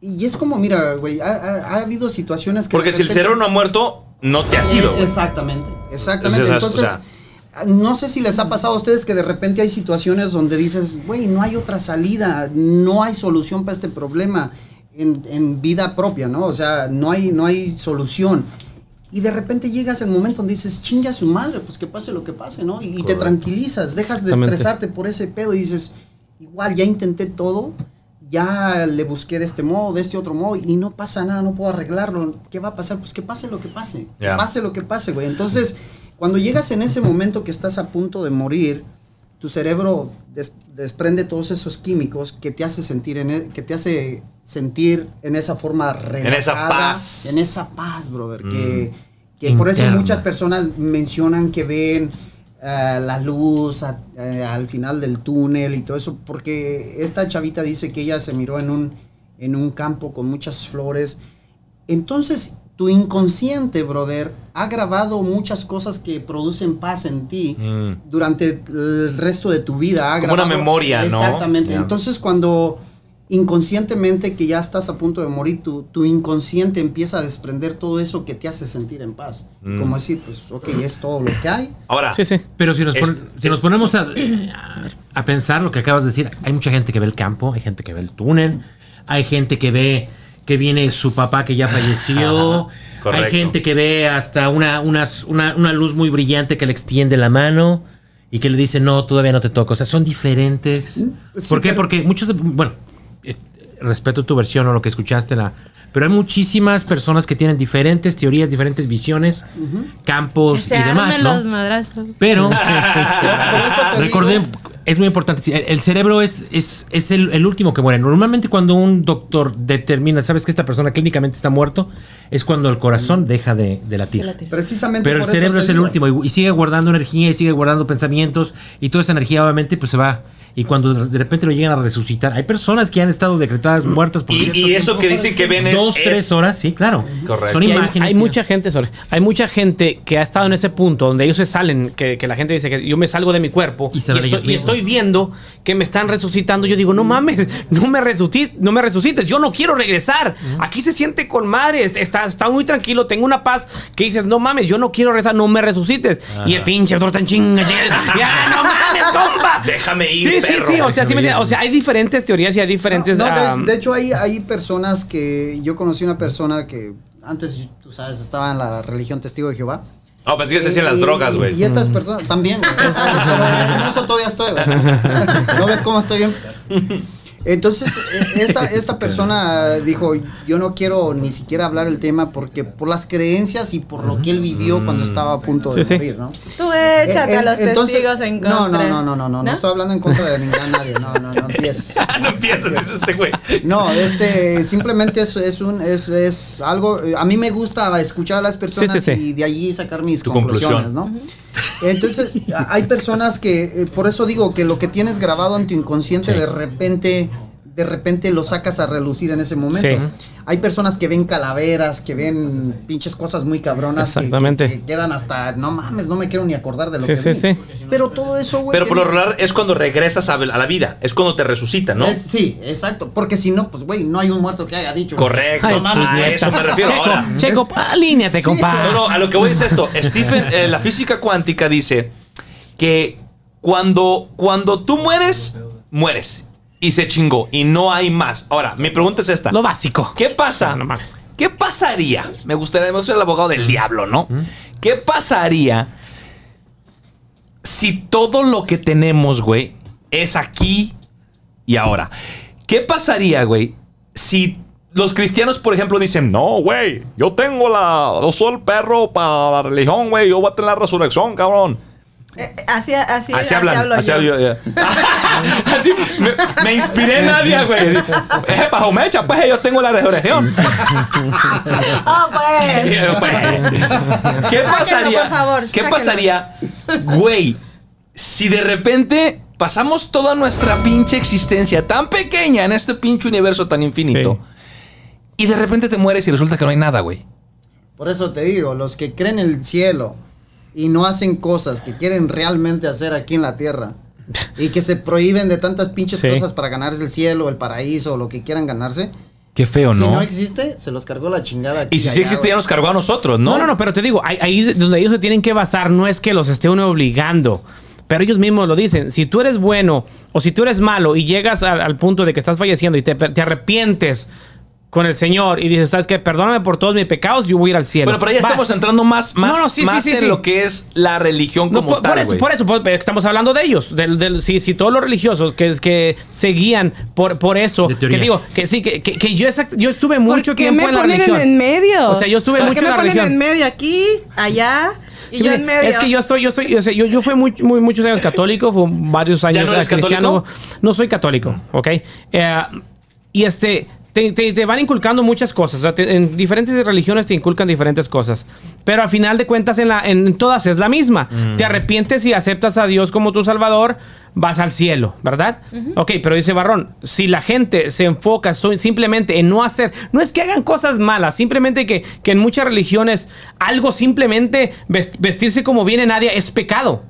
Speaker 3: y es como, mira, güey, ha, ha- ha habido situaciones que...
Speaker 1: Porque si el cerebro no ha muerto, no te ha sido.
Speaker 3: Exactamente, exactamente.
Speaker 1: Entonces, o
Speaker 3: Entonces,
Speaker 1: sea-
Speaker 3: no sé si les ha pasado a ustedes que de repente hay situaciones donde dices, güey, no hay otra salida, no hay solución para este problema en, en vida propia, ¿no? O sea, no hay, no hay solución. Y de repente llegas el momento donde dices, chinga a su madre, pues que pase lo que pase, ¿no? Y, y te tranquilizas, dejas de estresarte por ese pedo y dices, igual ya intenté todo, ya le busqué de este modo, de este otro modo, y no pasa nada, no puedo arreglarlo. ¿Qué va a pasar? Pues que pase lo que pase. Que pase lo que pase, güey. Entonces, cuando llegas en ese momento que estás a punto de morir, tu cerebro des- desprende todos esos químicos que te hace sentir en e- que te hace sentir en esa forma relajada,
Speaker 1: esa paz.
Speaker 3: en esa paz, brother, que, que por eso muchas personas mencionan que ven eh, la luz a- eh, al final del túnel y todo eso, porque esta chavita dice que ella se miró en un, en un campo con muchas flores. Entonces, tu inconsciente, brother, ha grabado muchas cosas que producen paz en ti
Speaker 1: Mm.
Speaker 3: durante el resto de tu vida. Ha
Speaker 1: Como una
Speaker 3: grabado-
Speaker 1: memoria, ¿no?
Speaker 3: Exactamente. Entonces, cuando inconscientemente que ya estás a punto de morir, tu, tu inconsciente empieza a desprender todo eso que te hace sentir en paz.
Speaker 1: Mm.
Speaker 3: Como decir, pues, ok, es todo lo que hay.
Speaker 1: Ahora,
Speaker 2: Sí, sí.
Speaker 5: Pero si nos, pon-
Speaker 1: Es-
Speaker 5: si nos ponemos a, a pensar lo que acabas de decir, hay mucha gente que ve el campo, hay gente que ve el túnel, hay gente que ve que viene su papá que ya falleció,
Speaker 1: correcto.
Speaker 5: hay gente que ve hasta una, unas- una, una luz muy brillante que le extiende la mano y que le dice, no, todavía no te toca. O sea, son diferentes.
Speaker 3: sí,
Speaker 5: ¿Por qué?
Speaker 3: pero-
Speaker 5: Porque muchos, bueno, respeto tu versión o lo que escuchaste, la, pero hay muchísimas personas que tienen diferentes teorías, diferentes visiones, campos
Speaker 4: Que se
Speaker 5: y demás, ¿no?
Speaker 4: los madrazos.
Speaker 5: Pero
Speaker 3: Por eso te
Speaker 5: recordé,
Speaker 3: digo-
Speaker 5: es muy importante. El, el cerebro es, es, es el, el último que muere. Normalmente cuando un doctor determina, sabes que esta persona clínicamente está muerto, es cuando el corazón deja de, de latir.
Speaker 3: Precisamente
Speaker 5: Pero el
Speaker 3: por
Speaker 5: cerebro es el último y, y sigue guardando energía y sigue guardando pensamientos y toda esa energía obviamente pues se va. Y cuando de repente lo llegan a resucitar, hay personas que han estado decretadas muertas por
Speaker 1: y,
Speaker 5: cierto
Speaker 1: y eso
Speaker 5: tiempo.
Speaker 1: que dicen que ven es.
Speaker 5: dos,
Speaker 1: es-
Speaker 5: tres horas, sí, claro.
Speaker 1: Correcto.
Speaker 5: Son
Speaker 2: Y
Speaker 5: imágenes.
Speaker 2: hay mucha gente, sorry, hay mucha gente que ha estado en ese punto donde ellos se salen, que, que la gente dice que yo me salgo de mi cuerpo
Speaker 5: Y
Speaker 2: y, estoy, y estoy viendo que me están resucitando. Yo digo, no mames, no me resucites, no me resucites, yo no quiero regresar. Aquí se siente con madre, está, está muy tranquilo, tengo una paz que dices, no mames, yo no quiero regresar, no me resucites. Y el pinche doctor tan chinga, chinga, ya no mames, compa.
Speaker 1: Déjame ir,
Speaker 2: Sí. Sí, sí, o sea, sí me o sea, hay diferentes teorías y hay diferentes...
Speaker 3: No, no,
Speaker 2: ah,
Speaker 3: de, de hecho, hay, hay personas que. Yo conocí una persona que antes, tú sabes, estaba en la religión testigo de Jehová.
Speaker 1: No, pensé que se hacían las drogas, güey.
Speaker 3: Y estas personas también. güey. En eso todavía estoy. güey. ¿No ves cómo estoy bien? Entonces, eh, esta, esta persona dijo, yo no quiero ni siquiera hablar el tema porque por las creencias y por lo que él vivió cuando estaba a punto de
Speaker 2: Sí, sí.
Speaker 3: morir, ¿no?
Speaker 4: Tú échate
Speaker 3: Eh,
Speaker 4: a los testigos en contra.
Speaker 3: No, no, no, no, no, no, no estoy hablando en contra de ningún nadie, no, no, no empieces.
Speaker 1: no empiezas, es este güey.
Speaker 3: No, este, simplemente es, es un, es, es algo, a mí me gusta escuchar a las personas
Speaker 2: Sí, sí, sí.
Speaker 3: y de allí sacar mis
Speaker 1: Tu
Speaker 3: conclusiones,
Speaker 1: conclusión.
Speaker 3: ¿no? Entonces, hay personas que, eh, por eso digo que lo que tienes grabado en tu inconsciente de repente, de repente lo sacas a relucir en ese momento.
Speaker 2: Sí.
Speaker 3: Hay personas que ven calaveras, que ven pinches cosas muy cabronas que-
Speaker 2: Exactamente.
Speaker 3: Que, que quedan hasta, no mames, no me quiero ni acordar de lo
Speaker 2: Sí,
Speaker 3: que
Speaker 2: sí,
Speaker 3: vi.
Speaker 2: sí.
Speaker 3: Pero todo eso, güey.
Speaker 1: Pero por lo regular es cuando regresas a, la vida. Es cuando te resucitan, ¿no?
Speaker 3: es- sí, exacto. Porque si no, pues, güey, no hay un muerto que haya dicho.
Speaker 1: Correcto.
Speaker 2: Ay,
Speaker 1: a eso me refiero.
Speaker 2: Checo,
Speaker 1: Ahora,
Speaker 2: Checo, alíneate,
Speaker 3: Sí.
Speaker 2: compa.
Speaker 1: No, no, a lo que voy es esto. Stephen, eh, la física cuántica dice que cuando, cuando tú mueres, mueres. Y se chingó. Y no hay más. Ahora, mi pregunta es esta.
Speaker 2: Lo básico.
Speaker 1: ¿Qué pasa?
Speaker 2: No mames.
Speaker 1: ¿Qué pasaría? Me gustaría, yo soy el abogado del diablo, ¿no? ¿Qué pasaría si todo lo que tenemos, güey, es aquí y ahora? ¿Qué pasaría, güey, si los cristianos, por ejemplo, dicen, no, güey, yo tengo la, yo soy el perro para la religión, güey, yo voy a tener la resurrección, cabrón?
Speaker 4: Eh, Así, así,
Speaker 1: así hablan,
Speaker 4: hablo
Speaker 1: así
Speaker 4: yo.
Speaker 1: hablo yo. Así, me, me inspiré en Nadia, güey. Es bajo mecha, pues yo tengo la resurrección.
Speaker 4: Oh, pues.
Speaker 1: ¿Qué pasaría?
Speaker 4: por favor,
Speaker 1: ¿Qué
Speaker 4: sáquenlo.
Speaker 1: pasaría, güey, si de repente pasamos toda nuestra pinche existencia tan pequeña en este pinche universo tan infinito y de repente te mueres y resulta que no hay nada, güey?
Speaker 3: Por eso te digo, los que creen en el cielo y no hacen cosas que quieren realmente hacer aquí en la tierra y que se prohíben de tantas pinches
Speaker 2: Sí.
Speaker 3: cosas para ganarse el cielo, el paraíso o lo que quieran ganarse.
Speaker 1: Qué feo,
Speaker 3: si
Speaker 1: ¿no?
Speaker 3: no existe, se los cargó la chingada. aquí
Speaker 1: y si sí
Speaker 3: allá,
Speaker 1: existe, ya nos cargó a nosotros, ¿no?
Speaker 2: No, no, no, pero te digo, ahí, donde ellos se tienen que basar no es que los esté uno obligando. Pero ellos mismos lo dicen. Si tú eres bueno o si tú eres malo y llegas al, al punto de que estás falleciendo y te, te arrepientes con el Señor y dices, ¿sabes qué? Perdóname por todos mis pecados, yo voy a ir al cielo.
Speaker 1: Bueno, pero ya
Speaker 2: Va.
Speaker 1: estamos entrando más, más,
Speaker 2: No, no, sí, sí,
Speaker 1: más
Speaker 2: sí,
Speaker 1: en
Speaker 2: sí.
Speaker 1: lo que es la religión
Speaker 2: No,
Speaker 1: como
Speaker 2: por,
Speaker 1: tal,
Speaker 2: por eso,
Speaker 1: güey.
Speaker 2: por eso, por- estamos hablando de ellos. Del, del- si, si todos los religiosos que, que se guían por, por eso, que digo, que sí, que, que- que yo, exact- yo estuve mucho
Speaker 4: ¿Por qué
Speaker 2: tiempo
Speaker 4: me
Speaker 2: en la
Speaker 4: ponen
Speaker 2: religión.
Speaker 4: en medio?
Speaker 2: O sea, yo estuve
Speaker 4: ¿Por
Speaker 2: mucho
Speaker 4: qué
Speaker 2: en la religión.
Speaker 4: en medio aquí, allá y
Speaker 2: Sí,
Speaker 4: yo
Speaker 2: mire,
Speaker 4: en medio?
Speaker 2: Es que yo estoy, yo estoy, o sea, yo, yo fui muy, muy- muchos años católico, fue varios años
Speaker 1: no eres
Speaker 2: cristiano.
Speaker 1: católico?
Speaker 2: No soy católico, ¿ok? Eh, y este, te, te- te van inculcando muchas cosas. o sea, te- en diferentes religiones te inculcan diferentes cosas. Pero al final de cuentas, en, la, en todas es la misma. Te arrepientes y aceptas a Dios como tu Salvador, vas al cielo, ¿verdad? Ok, pero dice Barrón, si la gente se enfoca simplemente en no hacer, no es que hagan cosas malas, simplemente que, que en muchas religiones algo simplemente ves- vestirse como viene nadie es pecado.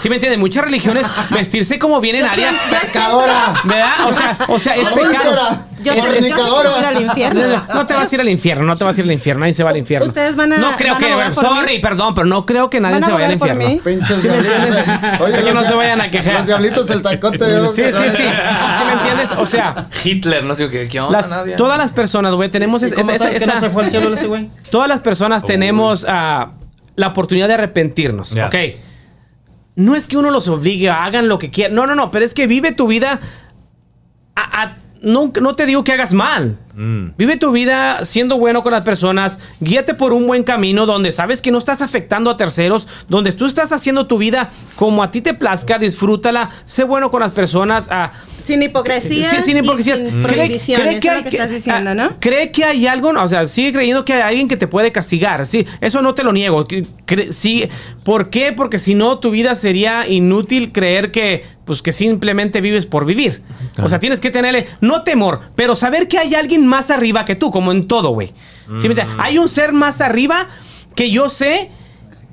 Speaker 2: ¿Sí me entienden? Muchas religiones vestirse como viene nadie.
Speaker 3: ¡Pecadora!
Speaker 2: ¿Verdad? O sea, o sea, es pecado.
Speaker 4: Yo
Speaker 2: Es- es-
Speaker 4: yo a al infierno.
Speaker 2: no te vas a ir al infierno, no te vas a ir al infierno, nadie se va al infierno.
Speaker 4: Ustedes van a-
Speaker 2: No creo
Speaker 4: van a
Speaker 2: que,
Speaker 4: por
Speaker 2: sorry,
Speaker 4: mí.
Speaker 2: perdón, pero no creo que nadie
Speaker 4: ¿Van a
Speaker 2: se vaya al infierno.
Speaker 3: Pinches
Speaker 2: ¿Sí me
Speaker 3: diablitos.
Speaker 2: entiendes?
Speaker 3: Oye,
Speaker 2: Que
Speaker 3: los
Speaker 2: no se vayan a quejar.
Speaker 3: Los diablitos del tacote. de
Speaker 2: Sí, sí, sí. ¿Sí me entiendes? O sea,
Speaker 1: Hitler, no sé qué, qué onda,
Speaker 2: las-
Speaker 1: Nadia?
Speaker 2: todas las personas, güey, tenemos
Speaker 3: ¿Y
Speaker 2: es-
Speaker 3: cómo
Speaker 2: esa-
Speaker 3: sabes que
Speaker 2: esa-
Speaker 3: no se fue al cielo ese güey?
Speaker 2: todas las personas tenemos ah, la oportunidad de arrepentirnos. ¿ok? No es que uno los obligue, hagan lo que quieran. No, no, no, pero es que vive tu vida. a- a- no, no te digo que hagas mal.
Speaker 1: Mm.
Speaker 2: Vive tu vida siendo bueno con las personas. Guíate por un buen camino donde sabes que no estás afectando a terceros. Donde tú estás haciendo tu vida como a ti te plazca. Disfrútala. Sé bueno con las personas. ah,
Speaker 4: Sin hipocresía.
Speaker 2: Sí, sin hipocresías.
Speaker 4: Sin
Speaker 2: Cree- cree que
Speaker 4: es
Speaker 2: hay
Speaker 4: lo que
Speaker 2: que-
Speaker 4: estás diciendo,
Speaker 2: ah,
Speaker 4: ¿no?
Speaker 2: ¿Cree que hay algo? No, O sea, sigue creyendo que hay alguien que te puede castigar. Sí, eso no te lo niego. Sí, ¿Por qué? Porque si no, tu vida sería inútil creer que, pues, que simplemente vives por vivir. O sea, tienes que tenerle, no temor, pero saber que hay alguien más arriba que tú, como en todo, güey. ¿Sí me entiendes? Hay un ser más arriba que yo sé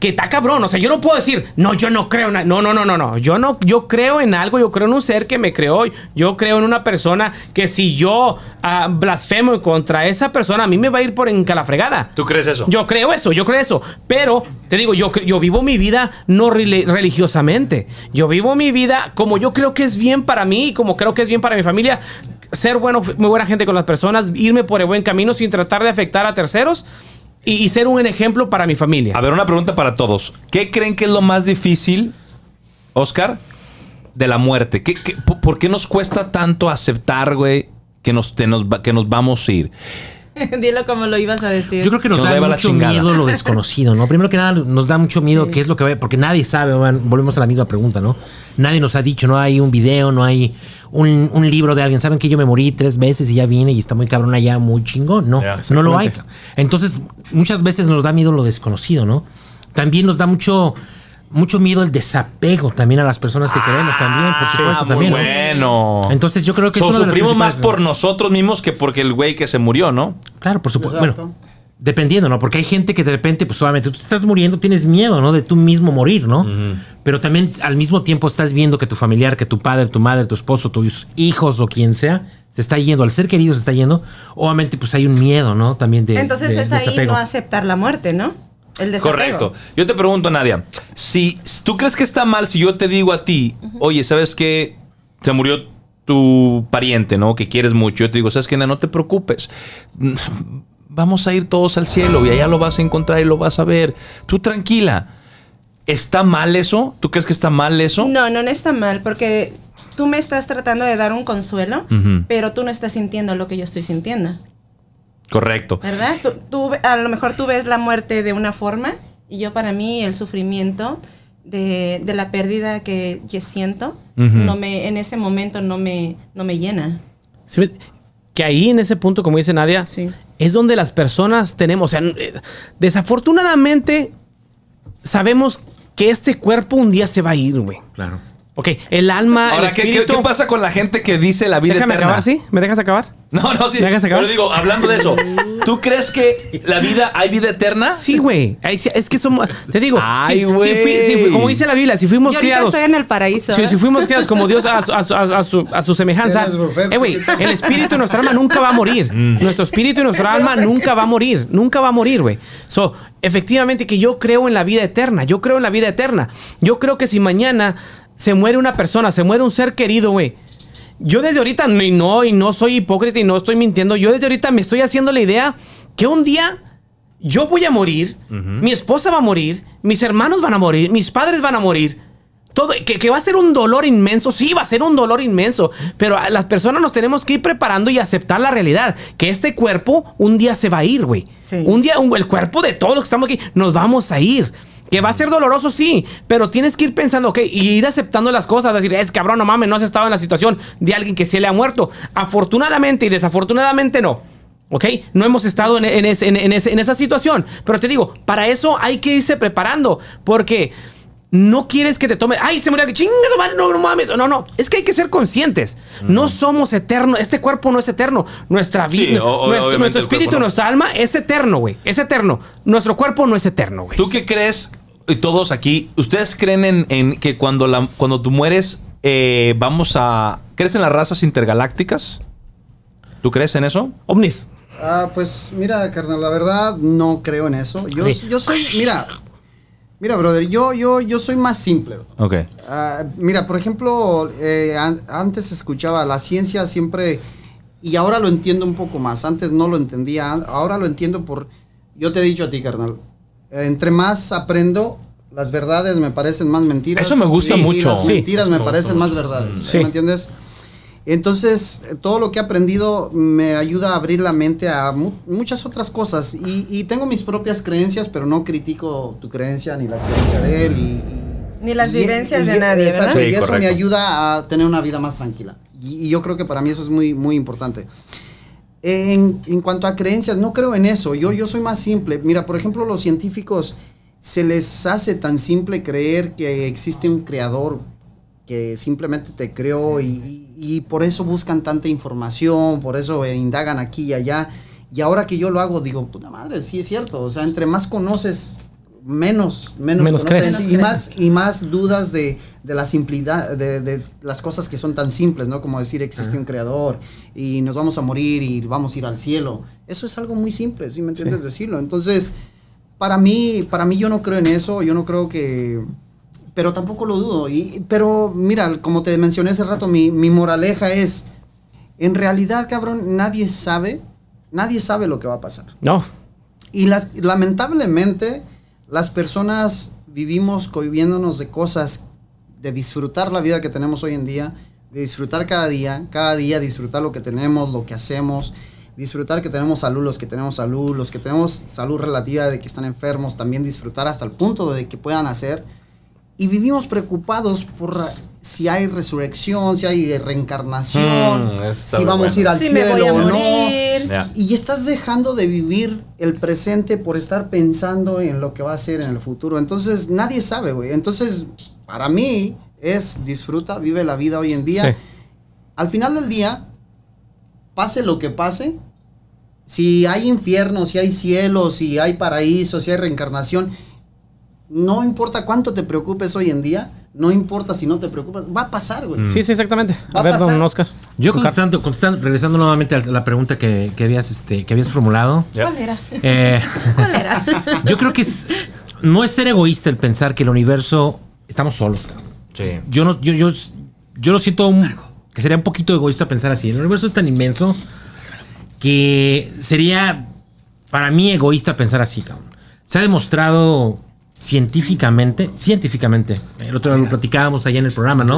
Speaker 2: que está cabrón. O sea, yo no puedo decir, no, yo no creo en. a-". No, no, no, no, no. Yo no, yo creo en algo, yo creo en un ser que me creó. Yo creo en una persona que si yo ah, blasfemo contra esa persona, a mí me va a ir por encalafregada.
Speaker 1: ¿Tú crees eso?
Speaker 2: Yo creo eso, yo creo eso. Pero te digo, yo, yo vivo mi vida no reli- religiosamente. Yo vivo mi vida como yo creo que es bien para mí y como creo que es bien para mi familia. Ser bueno, muy buena gente con las personas, irme por el buen camino sin tratar de afectar a terceros y, y ser un ejemplo para mi familia.
Speaker 1: A ver, una pregunta para todos. ¿Qué creen que es lo más difícil, Oscar, de la muerte? ¿Qué, qué- po- por qué nos cuesta tanto aceptar, güey, que nos, te nos que nos vamos a ir?
Speaker 4: Dilo como lo ibas a decir.
Speaker 5: Yo creo que nos
Speaker 1: Que nos
Speaker 5: da mucho
Speaker 1: chingada.
Speaker 5: miedo lo desconocido, ¿no? Primero que nada, nos da mucho miedo qué es lo que va porque nadie sabe, bueno, volvemos a la misma pregunta, ¿no? Nadie nos ha dicho, no hay un video, no hay un, un libro de alguien. ¿Saben que yo me morí tres veces y ya vine y está muy cabrón allá, muy chingón? No, no lo hay. Entonces, muchas veces nos da miedo lo desconocido, ¿no? También nos da mucho, mucho miedo el desapego también a las personas que queremos también, por supuesto,
Speaker 1: Ah, muy
Speaker 5: también. ¿no?
Speaker 1: bueno.
Speaker 5: Entonces yo creo que
Speaker 1: So,
Speaker 5: es una de las
Speaker 1: sufrimos más por nosotros mismos que porque el güey que se murió, ¿no?
Speaker 5: Claro, por supuesto.
Speaker 3: Exacto.
Speaker 5: Bueno, dependiendo, ¿no? Porque hay gente que de repente, pues obviamente tú te estás muriendo, tienes miedo, ¿no? De tú mismo morir, ¿no? Pero también al mismo tiempo estás viendo que tu familiar, que tu padre, tu madre, tu esposo, tus hijos o quien sea, se está yendo, al ser querido se está yendo. Obviamente, pues hay un miedo, ¿no? También de.
Speaker 4: Entonces
Speaker 5: de
Speaker 4: es ahí
Speaker 5: desapego.
Speaker 4: no aceptar la muerte, ¿no? El desapego.
Speaker 1: Correcto. Yo te pregunto, Nadia, si tú crees que está mal si yo te digo a ti, oye, ¿sabes qué? Se murió tu pariente, ¿no? Que quieres mucho. Yo te digo, ¿sabes qué? No te preocupes. Vamos a ir todos al cielo y allá lo vas a encontrar y lo vas a ver. Tú tranquila. ¿Está mal eso? ¿Tú crees que está mal eso?
Speaker 4: No, no, no está mal, porque tú me estás tratando de dar un consuelo, pero tú no estás sintiendo lo que yo estoy sintiendo,
Speaker 1: Correcto.
Speaker 4: ¿verdad? Tú, a lo mejor tú ves la muerte de una forma y yo para mí el sufrimiento de, de la pérdida que, que siento, no me, en ese momento no me, no me llena.
Speaker 2: Que ahí en ese punto, como dice Nadia,
Speaker 4: Sí.
Speaker 2: es donde las personas tenemos, o sea, eh, desafortunadamente sabemos que este cuerpo un día se va a ir, güey.
Speaker 5: Claro.
Speaker 2: Ok, el alma,
Speaker 1: Ahora,
Speaker 2: el
Speaker 1: ¿qué, qué,
Speaker 2: espíritu...
Speaker 1: qué pasa con la gente que dice la vida
Speaker 2: Déjame
Speaker 1: eterna?
Speaker 2: acabar, ¿sí? ¿Me dejas acabar?
Speaker 1: No, no, sí.
Speaker 2: ¿Me dejas acabar?
Speaker 1: Pero digo, hablando de eso, ¿tú crees que la vida, hay vida eterna?
Speaker 2: Sí, güey. Es que somos. Te digo,
Speaker 1: Ay,
Speaker 2: si- si
Speaker 1: güey.
Speaker 2: fui- si fui- como dice la Biblia, si fuimos
Speaker 4: Yo ahorita
Speaker 2: criados.
Speaker 4: estoy en el paraíso.
Speaker 2: Si,
Speaker 4: ¿eh?
Speaker 2: si fuimos criados como Dios a, su- a su- a su, a su semejanza, eh, güey, el espíritu y nuestra alma nunca va a morir.
Speaker 1: Mm.
Speaker 2: Nuestro espíritu y nuestra alma nunca va a morir. Nunca va a morir, güey. So, efectivamente que yo creo en la vida eterna. Yo creo en la vida eterna. Yo creo que si mañana se muere una persona, se muere un ser querido, güey. Yo desde ahorita, y no, y no soy hipócrita y no estoy mintiendo, yo desde ahorita me estoy haciendo la idea que un día yo voy a morir, mi esposa va a morir, mis hermanos van a morir, mis padres van a morir. Todo, que, que va a ser un dolor inmenso, sí, va a ser un dolor inmenso, pero a las personas nos tenemos que ir preparando y aceptar la realidad, que este cuerpo un día se va a ir, güey.
Speaker 4: Sí.
Speaker 2: Un día, un- el cuerpo de todos los que estamos aquí, nos vamos a ir. Que va a ser doloroso, sí, pero tienes que ir pensando, ok, y ir aceptando las cosas, decir, es cabrón, no mames, no has estado en la situación de alguien que se le ha muerto. Afortunadamente y desafortunadamente no. ¿Ok? No hemos estado en, en ese- en- en ese- en esa situación. Pero te digo, para eso hay que irse preparando. Porque no quieres que te tome. ¡Ay, se murió! ¡Chingas! No, no mames. No, no. Es que hay que ser conscientes. No somos eternos. Este cuerpo no es eterno. Nuestra vida.
Speaker 1: o-
Speaker 2: nuestro, espíritu,
Speaker 1: no.
Speaker 2: nuestra alma es eterno, güey. Es eterno. Nuestro cuerpo no es eterno, güey.
Speaker 1: ¿Tú qué crees? Y todos aquí, ¿ustedes creen en, en que cuando, la, cuando tú mueres, eh, vamos a. ¿Crees en las razas intergalácticas? ¿Tú crees en eso?
Speaker 2: Ovnis.
Speaker 3: Ah, pues mira, carnal, la verdad no creo en eso. Yo,
Speaker 2: Sí.
Speaker 3: yo soy, mira, mira, brother, yo, yo, yo soy más simple.
Speaker 1: Ok.
Speaker 3: Ah, mira, por ejemplo, eh, an- antes escuchaba la ciencia siempre, y ahora lo entiendo un poco más. Antes no lo entendía, ahora lo entiendo por, yo te he dicho a ti, carnal, entre más aprendo, las verdades me parecen más mentiras.
Speaker 1: Eso me gusta mucho.
Speaker 3: las
Speaker 2: Sí.
Speaker 3: mentiras me parecen más verdades.
Speaker 2: Sí.
Speaker 3: ¿Me entiendes? Entonces, todo lo que he aprendido me ayuda a abrir la mente a mu- muchas otras cosas. Y, y tengo mis propias creencias, pero no critico tu creencia ni la creencia de él. Y, y-
Speaker 4: Ni las
Speaker 3: y-
Speaker 4: vivencias
Speaker 3: y-
Speaker 4: de nadie,
Speaker 1: ¿verdad?
Speaker 3: y eso me ayuda a tener una vida más tranquila. Y, y yo creo que para mí eso es muy, muy importante. En, en cuanto a creencias, no creo en eso. Yo, yo soy más simple. Mira, por ejemplo, los científicos se les hace tan simple creer que existe un creador que simplemente te creó y, y- y por eso buscan tanta información, por eso eh, indagan aquí y allá. Y ahora que yo lo hago, digo, puta madre, sí es cierto. O sea, entre más conoces, menos, menos,
Speaker 2: Menos
Speaker 3: conoces.
Speaker 2: crees.
Speaker 3: y más y más dudas de, de la simplicidad, de, de las cosas que son tan simples, ¿no? Como decir existe un creador y nos vamos a morir y vamos a ir al cielo. Eso es algo muy simple, ¿sí me entiendes decirlo? Entonces, para mí, para mí yo no creo en eso, yo no creo que pero tampoco lo dudo. Y, pero mira, como te mencioné hace rato, mi, mi moraleja es, en realidad, cabrón, nadie sabe, nadie sabe lo que va a pasar.
Speaker 2: No.
Speaker 3: Y la- lamentablemente, las personas vivimos cohibiéndonos de cosas, de disfrutar la vida que tenemos hoy en día, de disfrutar cada día, cada día disfrutar lo que tenemos, lo que hacemos, disfrutar que tenemos salud, los que tenemos salud, los que tenemos salud relativa de que están enfermos, también disfrutar hasta el punto de que puedan hacer. Y vivimos preocupados por si hay resurrección, si hay reencarnación,
Speaker 1: Mm, está
Speaker 3: si vamos
Speaker 1: bueno.
Speaker 3: a ir al
Speaker 4: Si me voy
Speaker 3: cielo
Speaker 4: a
Speaker 3: o no. Y estás dejando de vivir el presente por estar pensando en lo que va a ser en el futuro. Entonces, nadie sabe, güey. Entonces, para mí es disfruta, vive la vida hoy en día.
Speaker 2: Sí.
Speaker 3: Al final del día, pase lo que pase, si hay infierno, si hay cielo, si hay paraíso, si hay reencarnación, no importa cuánto te preocupes hoy en día, no importa si no te preocupas, va a pasar, güey.
Speaker 2: Sí, sí, exactamente.
Speaker 3: Va
Speaker 2: A
Speaker 3: a
Speaker 2: ver,
Speaker 3: pasar.
Speaker 2: don Oscar.
Speaker 5: Yo contestando, contestando- regresando nuevamente a la pregunta que, que habías, este, que habías formulado.
Speaker 4: ¿Cuál era?
Speaker 5: eh,
Speaker 4: ¿Cuál era?
Speaker 5: yo creo que es- no es ser egoísta el pensar que el universo estamos solos. cabrón.
Speaker 1: Sí.
Speaker 5: Yo no, yo, yo, yo lo siento un- que sería un poquito egoísta pensar así. El universo es tan inmenso que sería para mí egoísta pensar así, cabrón. Se ha demostrado científicamente, científicamente, el otro día lo platicábamos allá en el programa, ¿no?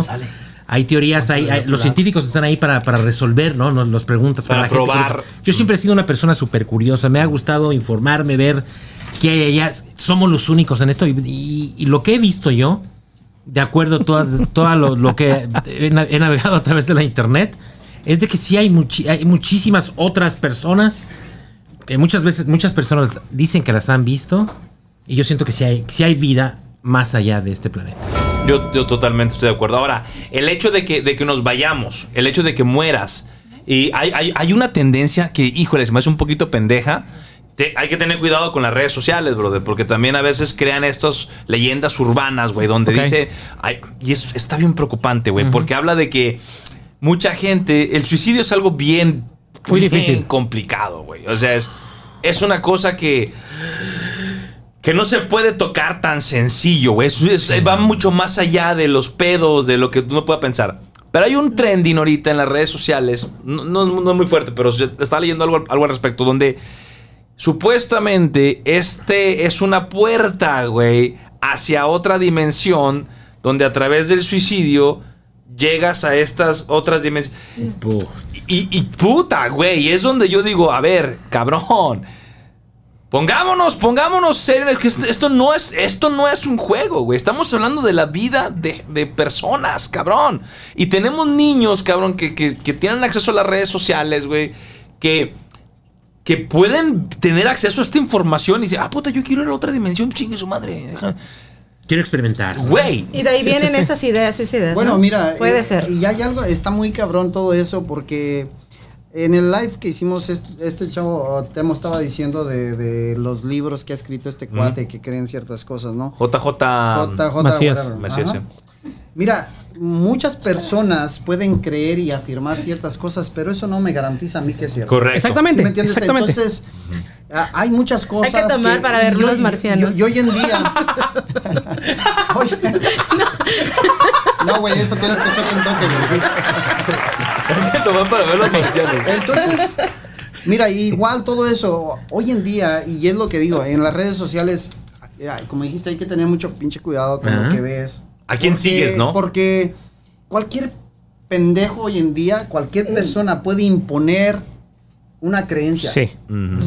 Speaker 5: Hay teorías, hay, hay- los científicos están ahí para, para resolver, ¿no? Nos, nos preguntas
Speaker 1: Para
Speaker 5: la gente
Speaker 1: probar.
Speaker 5: Yo siempre he sido una persona súper curiosa, me ha gustado informarme, ver qué hay allá. Somos los únicos en esto y, y- y lo que he visto yo de acuerdo a todas- todo lo, lo que he navegado a través de la internet, es de que sí hay, muchi- hay muchísimas otras personas, que muchas veces muchas personas dicen que las han visto, y yo siento que sí hay, sí hay vida más allá de este planeta.
Speaker 1: Yo, yo totalmente estoy de acuerdo. Ahora, el hecho de que, de que nos vayamos, el hecho de que mueras, y hay, hay, hay una tendencia que, híjole, se me hace un poquito pendeja. Te- hay que tener cuidado con las redes sociales, brother, porque también a veces crean estas leyendas urbanas, güey, donde dice, ay, y es- está bien preocupante, güey, porque habla de que mucha gente, el suicidio es algo bien,
Speaker 2: Muy
Speaker 1: bien
Speaker 2: difícil.
Speaker 1: complicado, güey. O sea, es, es una cosa que que no se puede tocar tan sencillo, güey. Va mucho más allá de los pedos, de lo que uno pueda pensar. Pero hay un trending ahorita en las redes sociales, no, no- no es muy fuerte, pero estaba leyendo algo, algo al respecto, donde supuestamente este es una puerta, güey, hacia otra dimensión, donde a través del suicidio llegas a estas otras dimensiones. Y, y puta, güey, es donde yo digo, a ver, cabrón. Pongámonos, pongámonos serios. es que esto- no es, esto no es un juego, güey. Estamos hablando de la vida de, de personas, cabrón. Y tenemos niños, cabrón, que, que- que tienen acceso a las redes sociales, güey. Que, que pueden tener acceso a esta información y decir, ah, puta, yo quiero ir a la otra dimensión, chingue su madre. deja".
Speaker 5: Quiero experimentar.
Speaker 1: Güey.
Speaker 4: Y de ahí
Speaker 2: Sí,
Speaker 4: vienen
Speaker 2: sí, sí.
Speaker 4: esas ideas suicidas.
Speaker 3: Bueno,
Speaker 4: ¿no?
Speaker 3: mira,
Speaker 4: Puede
Speaker 3: eh,
Speaker 4: ser.
Speaker 3: Y hay algo, está muy cabrón todo eso porque en el live que hicimos, este, este chavo, Temo estaba diciendo de, de los libros que ha escrito este cuate que creen ciertas cosas, ¿no?
Speaker 1: JJ.
Speaker 3: JJ
Speaker 2: Macías.
Speaker 1: sí.
Speaker 3: Mira, muchas personas pueden creer y afirmar ciertas cosas, pero eso no me garantiza a mí que es cierto.
Speaker 1: Correcto.
Speaker 2: Exactamente.
Speaker 3: ¿Sí me entiendes?
Speaker 2: exactamente.
Speaker 3: Entonces, hay muchas cosas.
Speaker 4: Hay que tomar para ver los marcianos.
Speaker 3: Y, y hoy en día. No, güey, eso tienes que echarte un toque, güey.
Speaker 1: Tomar para ver los marcianos.
Speaker 3: Entonces, mira, igual todo eso, hoy en día, y es lo que digo, en las redes sociales, como dijiste, hay que tener mucho pinche cuidado con lo que ves.
Speaker 1: ¿A quién sigues, no?
Speaker 3: Porque cualquier pendejo hoy en día, cualquier persona puede imponer una creencia.
Speaker 2: Sí.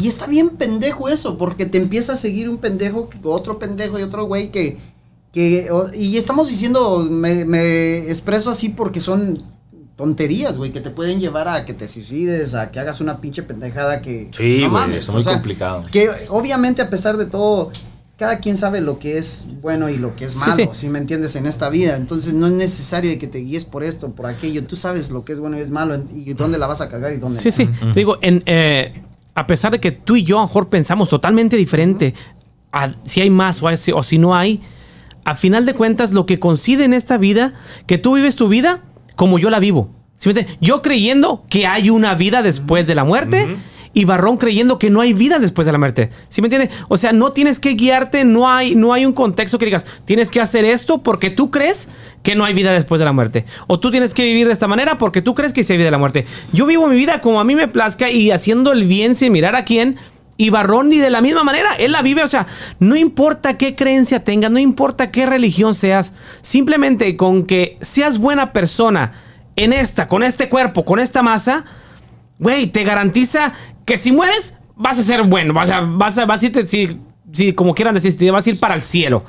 Speaker 3: Y está bien pendejo eso, porque te empieza a seguir un pendejo, otro pendejo y otro güey que... que y estamos diciendo, me, me expreso así porque son tonterías, güey, que te pueden llevar a que te suicides, a que hagas una pinche pendejada que...
Speaker 1: Sí,
Speaker 3: no
Speaker 1: güey,
Speaker 3: mames,
Speaker 1: está muy complicado.
Speaker 3: Que obviamente a pesar de todo, cada quien sabe lo que es bueno y lo que es malo,
Speaker 2: sí.
Speaker 3: si me entiendes, en esta vida. Entonces no es necesario que te guíes por esto, por aquello. Tú sabes lo que es bueno y es malo y dónde la vas a cagar y dónde
Speaker 2: Sí,
Speaker 3: no.
Speaker 2: sí. Te digo, en, eh, a pesar de que tú y yo a lo mejor pensamos totalmente diferente, a si hay más o, hay- o si no hay, a final de cuentas lo que coincide en esta vida, que tú vives tu vida como yo la vivo. ¿Sí me? Yo creyendo que hay una vida después de la muerte. Y Barrón creyendo que no hay vida después de la muerte. ¿Sí me entiendes? O sea, no tienes que guiarte, no hay, no hay un contexto que digas, tienes que hacer esto porque tú crees que no hay vida después de la muerte. O tú tienes que vivir de esta manera porque tú crees que sí hay vida de la muerte. Yo vivo mi vida como a mí me plazca y haciendo el bien sin mirar a quién. Y Barrón ni de la misma manera, él la vive, o sea, no importa qué creencia tengas, no importa qué religión seas, simplemente con que seas buena persona en esta, con este cuerpo, con esta masa, güey, te garantiza que si mueres, vas a ser bueno, vas a, vas a, vas a irte, si, si como quieran decir, te vas a ir para el cielo.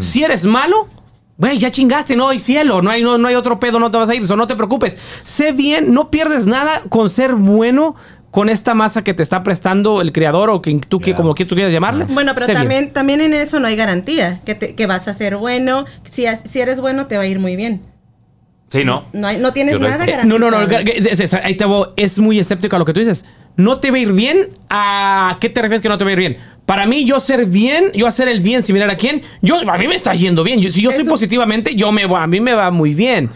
Speaker 2: Si eres malo, güey, ya chingaste, no hay cielo, no hay, no, no hay otro pedo, no te vas a ir, eso no te preocupes. Sé bien, no pierdes nada con ser bueno con esta masa que te está prestando el creador o quien tú, que,
Speaker 1: Ya.
Speaker 2: como que tú quieras llamarle.
Speaker 4: Bueno, pero
Speaker 2: bien.
Speaker 4: también, también en eso no hay garantía, que, te- que vas a ser bueno. Si, si eres bueno, te va a ir muy bien.
Speaker 1: Sí, ¿no?
Speaker 4: No, hay- no tienes
Speaker 1: Correcto.
Speaker 4: nada garantizado.
Speaker 2: No, no, no, ahí te voy, es muy escéptico a lo que tú dices. No te va a ir bien. ¿A qué te refieres que no te va a ir bien? Para mí, yo ser bien, yo hacer el bien sin mirar a quién, yo, a mí me está yendo bien. Yo- si yo soy
Speaker 4: Eso-
Speaker 2: positivamente, yo me voy- a mí me va muy bien.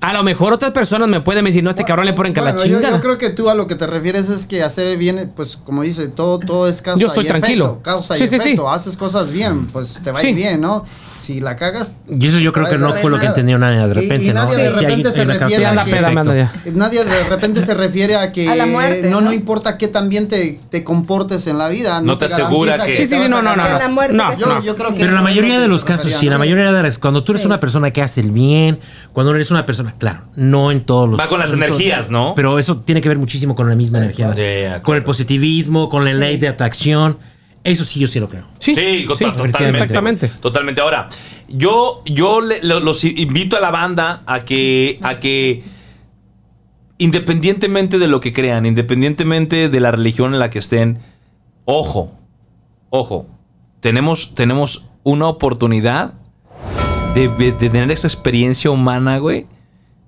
Speaker 2: A lo mejor otras personas me pueden decir, no, este cabrón le ponen que la
Speaker 3: Bueno, yo, yo creo que tú a lo que te refieres es que hacer bien, pues como dice, todo, todo es causa
Speaker 2: Yo estoy
Speaker 3: y
Speaker 2: tranquilo.
Speaker 3: efecto. Causa
Speaker 2: Sí,
Speaker 3: y
Speaker 2: sí, sí.
Speaker 3: efecto. Haces cosas bien, pues te va a ir bien, ¿no? Si la cagas.
Speaker 5: Y eso yo creo que no fue lo que entendió nadie de repente,
Speaker 3: nadie de repente se refiere a que-
Speaker 2: peda, me anda ya.
Speaker 3: Nadie de repente se refiere a que
Speaker 4: A la muerte,
Speaker 3: no, no
Speaker 4: ¿no?
Speaker 3: importa qué tan bien te, te comportes en la vida.
Speaker 1: No te asegura
Speaker 3: garantiza
Speaker 1: que-
Speaker 2: Sí, sí,
Speaker 3: te
Speaker 2: sí, no,
Speaker 3: a
Speaker 2: no, no,
Speaker 5: Pero en la mayoría de los casos, sí, la mayoría de las cuando tú eres una persona que hace el bien, cuando eres una persona, claro, no en todos los
Speaker 1: Va con las energías, ¿no?
Speaker 5: Pero eso tiene que ver muchísimo con la misma energía, con el positivismo, con la ley de atracción. Eso sí, yo sí lo creo.
Speaker 2: Sí,
Speaker 1: Sí, to- totalmente.
Speaker 2: Exactamente.
Speaker 1: Totalmente. Ahora, yo, yo le- lo- los invito a la banda a que, a que, independientemente de lo que crean, independientemente de la religión en la que estén, ojo, ojo, tenemos, tenemos una oportunidad de, de tener esa experiencia humana, güey,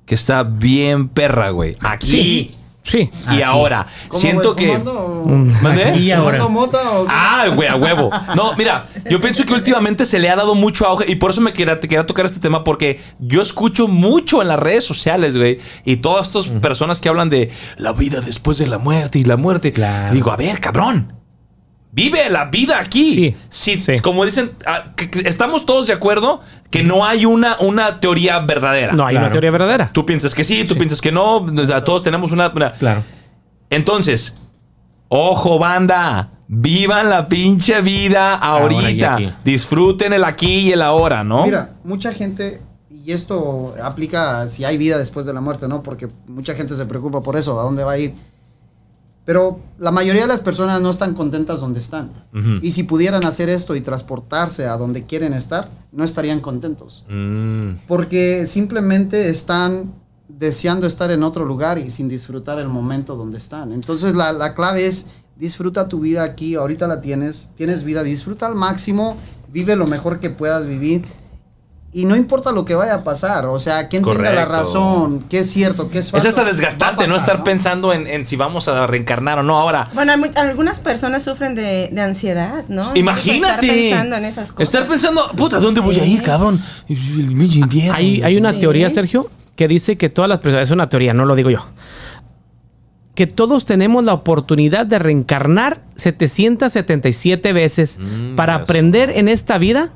Speaker 1: que está bien perra, güey. Aquí
Speaker 2: Sí.
Speaker 1: Y
Speaker 5: Aquí.
Speaker 1: ahora.
Speaker 3: ¿Cómo,
Speaker 1: Siento que...
Speaker 5: Aquí y ahora.
Speaker 3: ¿Fumando mota o qué?
Speaker 1: Ah, güey, a huevo. No, mira, yo pienso que últimamente se le ha dado mucho auge y por eso me quería, te quería tocar este tema porque yo escucho mucho en las redes sociales, güey, y todas estas personas que hablan de la vida después de la muerte y la muerte.
Speaker 5: Claro.
Speaker 1: Digo, a ver, cabrón. Vive la vida aquí.
Speaker 2: Sí,
Speaker 1: Si,
Speaker 2: sí.
Speaker 1: Como dicen, ah, estamos todos de acuerdo que no hay una, una teoría verdadera.
Speaker 2: No hay una teoría verdadera.
Speaker 1: Tú piensas que sí, tú piensas que no, todos tenemos una... una-
Speaker 5: Claro.
Speaker 1: entonces, ojo, banda. Vivan la pinche vida ahorita. Disfruten el aquí y el ahora, ¿no?
Speaker 3: Mira, mucha gente, y esto aplica si hay vida después de la muerte, ¿no? Porque mucha gente se preocupa por eso, a dónde va a ir. Pero la mayoría de las personas no están contentas donde están. Y si pudieran hacer esto y transportarse a donde quieren estar, no estarían contentos.
Speaker 1: Mm,
Speaker 3: Porque simplemente están deseando estar en otro lugar y sin disfrutar el momento donde están. Entonces la, la clave es disfruta tu vida aquí, ahorita la tienes, tienes vida, disfruta al máximo, vive lo mejor que puedas vivir. Y no importa lo que vaya a pasar, o sea, quien tenga la
Speaker 1: Correcto.
Speaker 3: razón, qué es cierto, qué es falso.
Speaker 1: es hasta
Speaker 3: va a
Speaker 1: desgastante, ¿no? Estar pensando en, en si vamos a reencarnar o no. Ahora,
Speaker 4: Bueno, algunas personas sufren de, de ansiedad, ¿no?
Speaker 1: imagínate.
Speaker 4: Estar pensando en esas cosas.
Speaker 1: Estar pensando, puta, ¿dónde voy a ir, cabrón?
Speaker 2: Hay, hay una
Speaker 4: Sí.
Speaker 2: teoría, Sergio, que dice que todas las personas, es una teoría, no lo digo yo, que todos tenemos la oportunidad de reencarnar 777 veces
Speaker 1: Mm,
Speaker 2: para
Speaker 1: eso.
Speaker 2: aprender en esta vida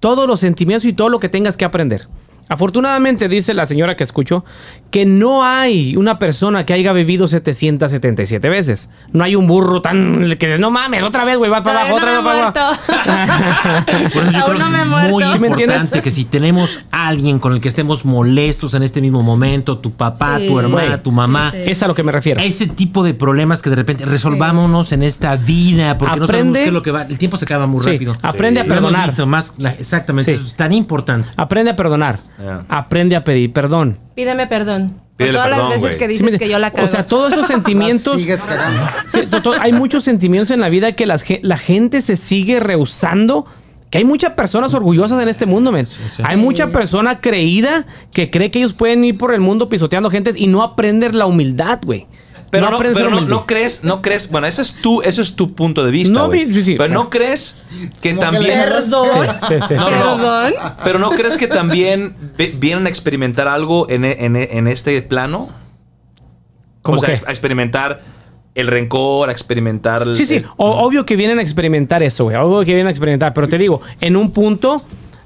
Speaker 2: todos los sentimientos y todo lo que tengas que aprender. Afortunadamente, dice la señora que escucho, que no hay una persona que haya vivido 777 veces. No hay un burro tan... que no mames, otra vez, güey, va para abajo, otra vez para abajo.
Speaker 5: Por eso yo
Speaker 4: Aún
Speaker 5: creo
Speaker 4: no
Speaker 5: que es
Speaker 4: muerto.
Speaker 5: muy
Speaker 2: ¿Sí
Speaker 5: importante que si tenemos a alguien con el que estemos molestos en este mismo momento, tu papá,
Speaker 4: Sí.
Speaker 5: tu hermana, tu mamá,
Speaker 4: Sí, sí.
Speaker 2: Es a lo que me refiero.
Speaker 5: ese tipo de problemas que de repente resolvámonos en esta vida, porque no sabemos
Speaker 2: Aprende-
Speaker 5: qué es lo que va. El tiempo se acaba muy
Speaker 2: Sí,
Speaker 5: rápido.
Speaker 2: aprende a perdonar.
Speaker 5: más, exactamente,
Speaker 2: Sí.
Speaker 5: eso es tan importante.
Speaker 2: Aprende a perdonar.
Speaker 1: Ya.
Speaker 2: Aprende a pedir perdón.
Speaker 4: Pídeme perdón.
Speaker 1: Pídele
Speaker 4: todas
Speaker 1: perdón,
Speaker 4: las veces que dices que yo la cago.
Speaker 2: O sea, todos esos
Speaker 3: La
Speaker 2: sentimientos.
Speaker 3: sigues cagando.
Speaker 2: Sí, to- to- hay muchos sentimientos en la vida que la gente se sigue rehusando. Que hay muchas personas orgullosas en este mundo, men. Hay mucha persona creída que cree que ellos pueden ir por el mundo pisoteando gentes y no aprender la humildad, güey.
Speaker 1: Pero, no, pero no, crees, no crees, bueno, ese es tu, ese es tu punto de vista.
Speaker 2: No, sí, sí.
Speaker 1: Pero no crees que también.
Speaker 4: Perdón.
Speaker 2: Sí, sí, sí,
Speaker 1: No,
Speaker 2: sí.
Speaker 1: no, no.
Speaker 4: Perdón.
Speaker 1: Pero no crees que también vienen a experimentar algo en, e- en e- en este plano?
Speaker 2: ¿Cómo
Speaker 1: o sea,
Speaker 2: qué?
Speaker 1: a experimentar el rencor, a experimentar el.
Speaker 2: Sí, sí,
Speaker 1: el-
Speaker 2: o- obvio que vienen a experimentar eso, güey. Obvio que vienen a experimentar, pero te digo, en un punto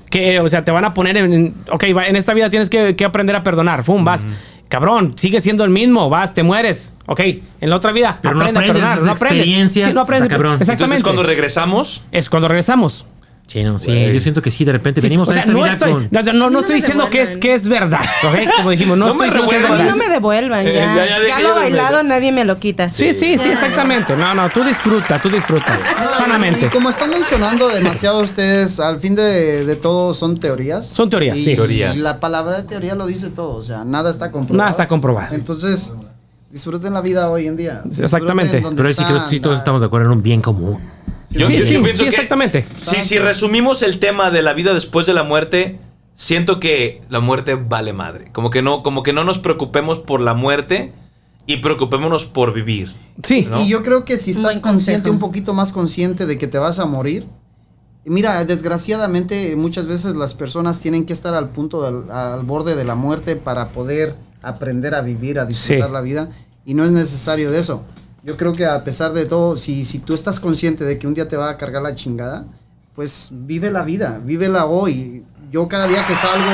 Speaker 2: que, o sea, te van a poner en, en- ok, va, en esta vida tienes que, que aprender a perdonar, fum, vas. Cabrón, sigue siendo el mismo, vas, te mueres. Ok, en la otra vida,
Speaker 5: Pero no
Speaker 2: aprende a
Speaker 5: aprendes
Speaker 2: perdonar,
Speaker 5: esas
Speaker 2: no aprendes.
Speaker 5: experiencias,
Speaker 2: Sí, no aprendes.
Speaker 5: cabrón.
Speaker 2: Exactamente.
Speaker 1: Entonces, cuando regresamos.
Speaker 2: es cuando regresamos.
Speaker 5: Sí, no, sí,
Speaker 1: Güey.
Speaker 5: yo siento que sí, de repente
Speaker 2: Sí,
Speaker 5: venimos
Speaker 2: o
Speaker 5: a
Speaker 2: sea,
Speaker 5: esta
Speaker 2: no
Speaker 5: vida
Speaker 2: estoy,
Speaker 5: con-
Speaker 2: no, no, no
Speaker 4: No
Speaker 2: estoy
Speaker 4: me
Speaker 2: diciendo que es, que es verdad, ¿ok? Como dijimos, no,
Speaker 1: No
Speaker 2: estoy
Speaker 1: me
Speaker 2: diciendo que es
Speaker 4: A
Speaker 2: verdad.
Speaker 4: no me devuelvan ya.
Speaker 1: Eh, ya, ya
Speaker 4: ya, lo
Speaker 1: de-
Speaker 4: bailado nadie me lo quita.
Speaker 2: Sí, sí, sí, exactamente. No, no, tú disfruta, tú disfruta.
Speaker 3: No,
Speaker 2: Sanamente.
Speaker 3: Y como están mencionando demasiado ustedes, al fin de, de todo son teorías.
Speaker 2: Son teorías,
Speaker 3: Y-
Speaker 2: sí.
Speaker 1: Teorías.
Speaker 3: Y la palabra teoría lo dice todo, o sea, nada está comprobado.
Speaker 2: Nada está comprobado.
Speaker 3: Entonces, disfruten la vida hoy en día.
Speaker 2: Exactamente.
Speaker 5: Pero sí que sí todos estamos de acuerdo en un bien común.
Speaker 1: Yo-
Speaker 2: sí,
Speaker 1: yo-
Speaker 2: sí,
Speaker 1: yo pienso
Speaker 2: sí,
Speaker 1: que-
Speaker 2: exactamente.
Speaker 1: Si, si resumimos el tema de la vida después de la muerte, siento que la muerte vale madre. Como que no, como que no nos preocupemos por la muerte y preocupémonos por vivir.
Speaker 2: Sí.
Speaker 1: ¿no?
Speaker 3: Y yo creo que si estás consciente, un poquito más consciente de que te vas a morir, mira, desgraciadamente muchas veces las personas tienen que estar al punto, del- al borde de la muerte para poder aprender a vivir, a disfrutar
Speaker 2: Sí.
Speaker 3: la vida, y no es necesario de eso. Yo creo que a pesar de todo, si, si tú estás consciente de que un día te va a cargar la chingada, pues vive la vida, vívela hoy. Yo cada día que salgo,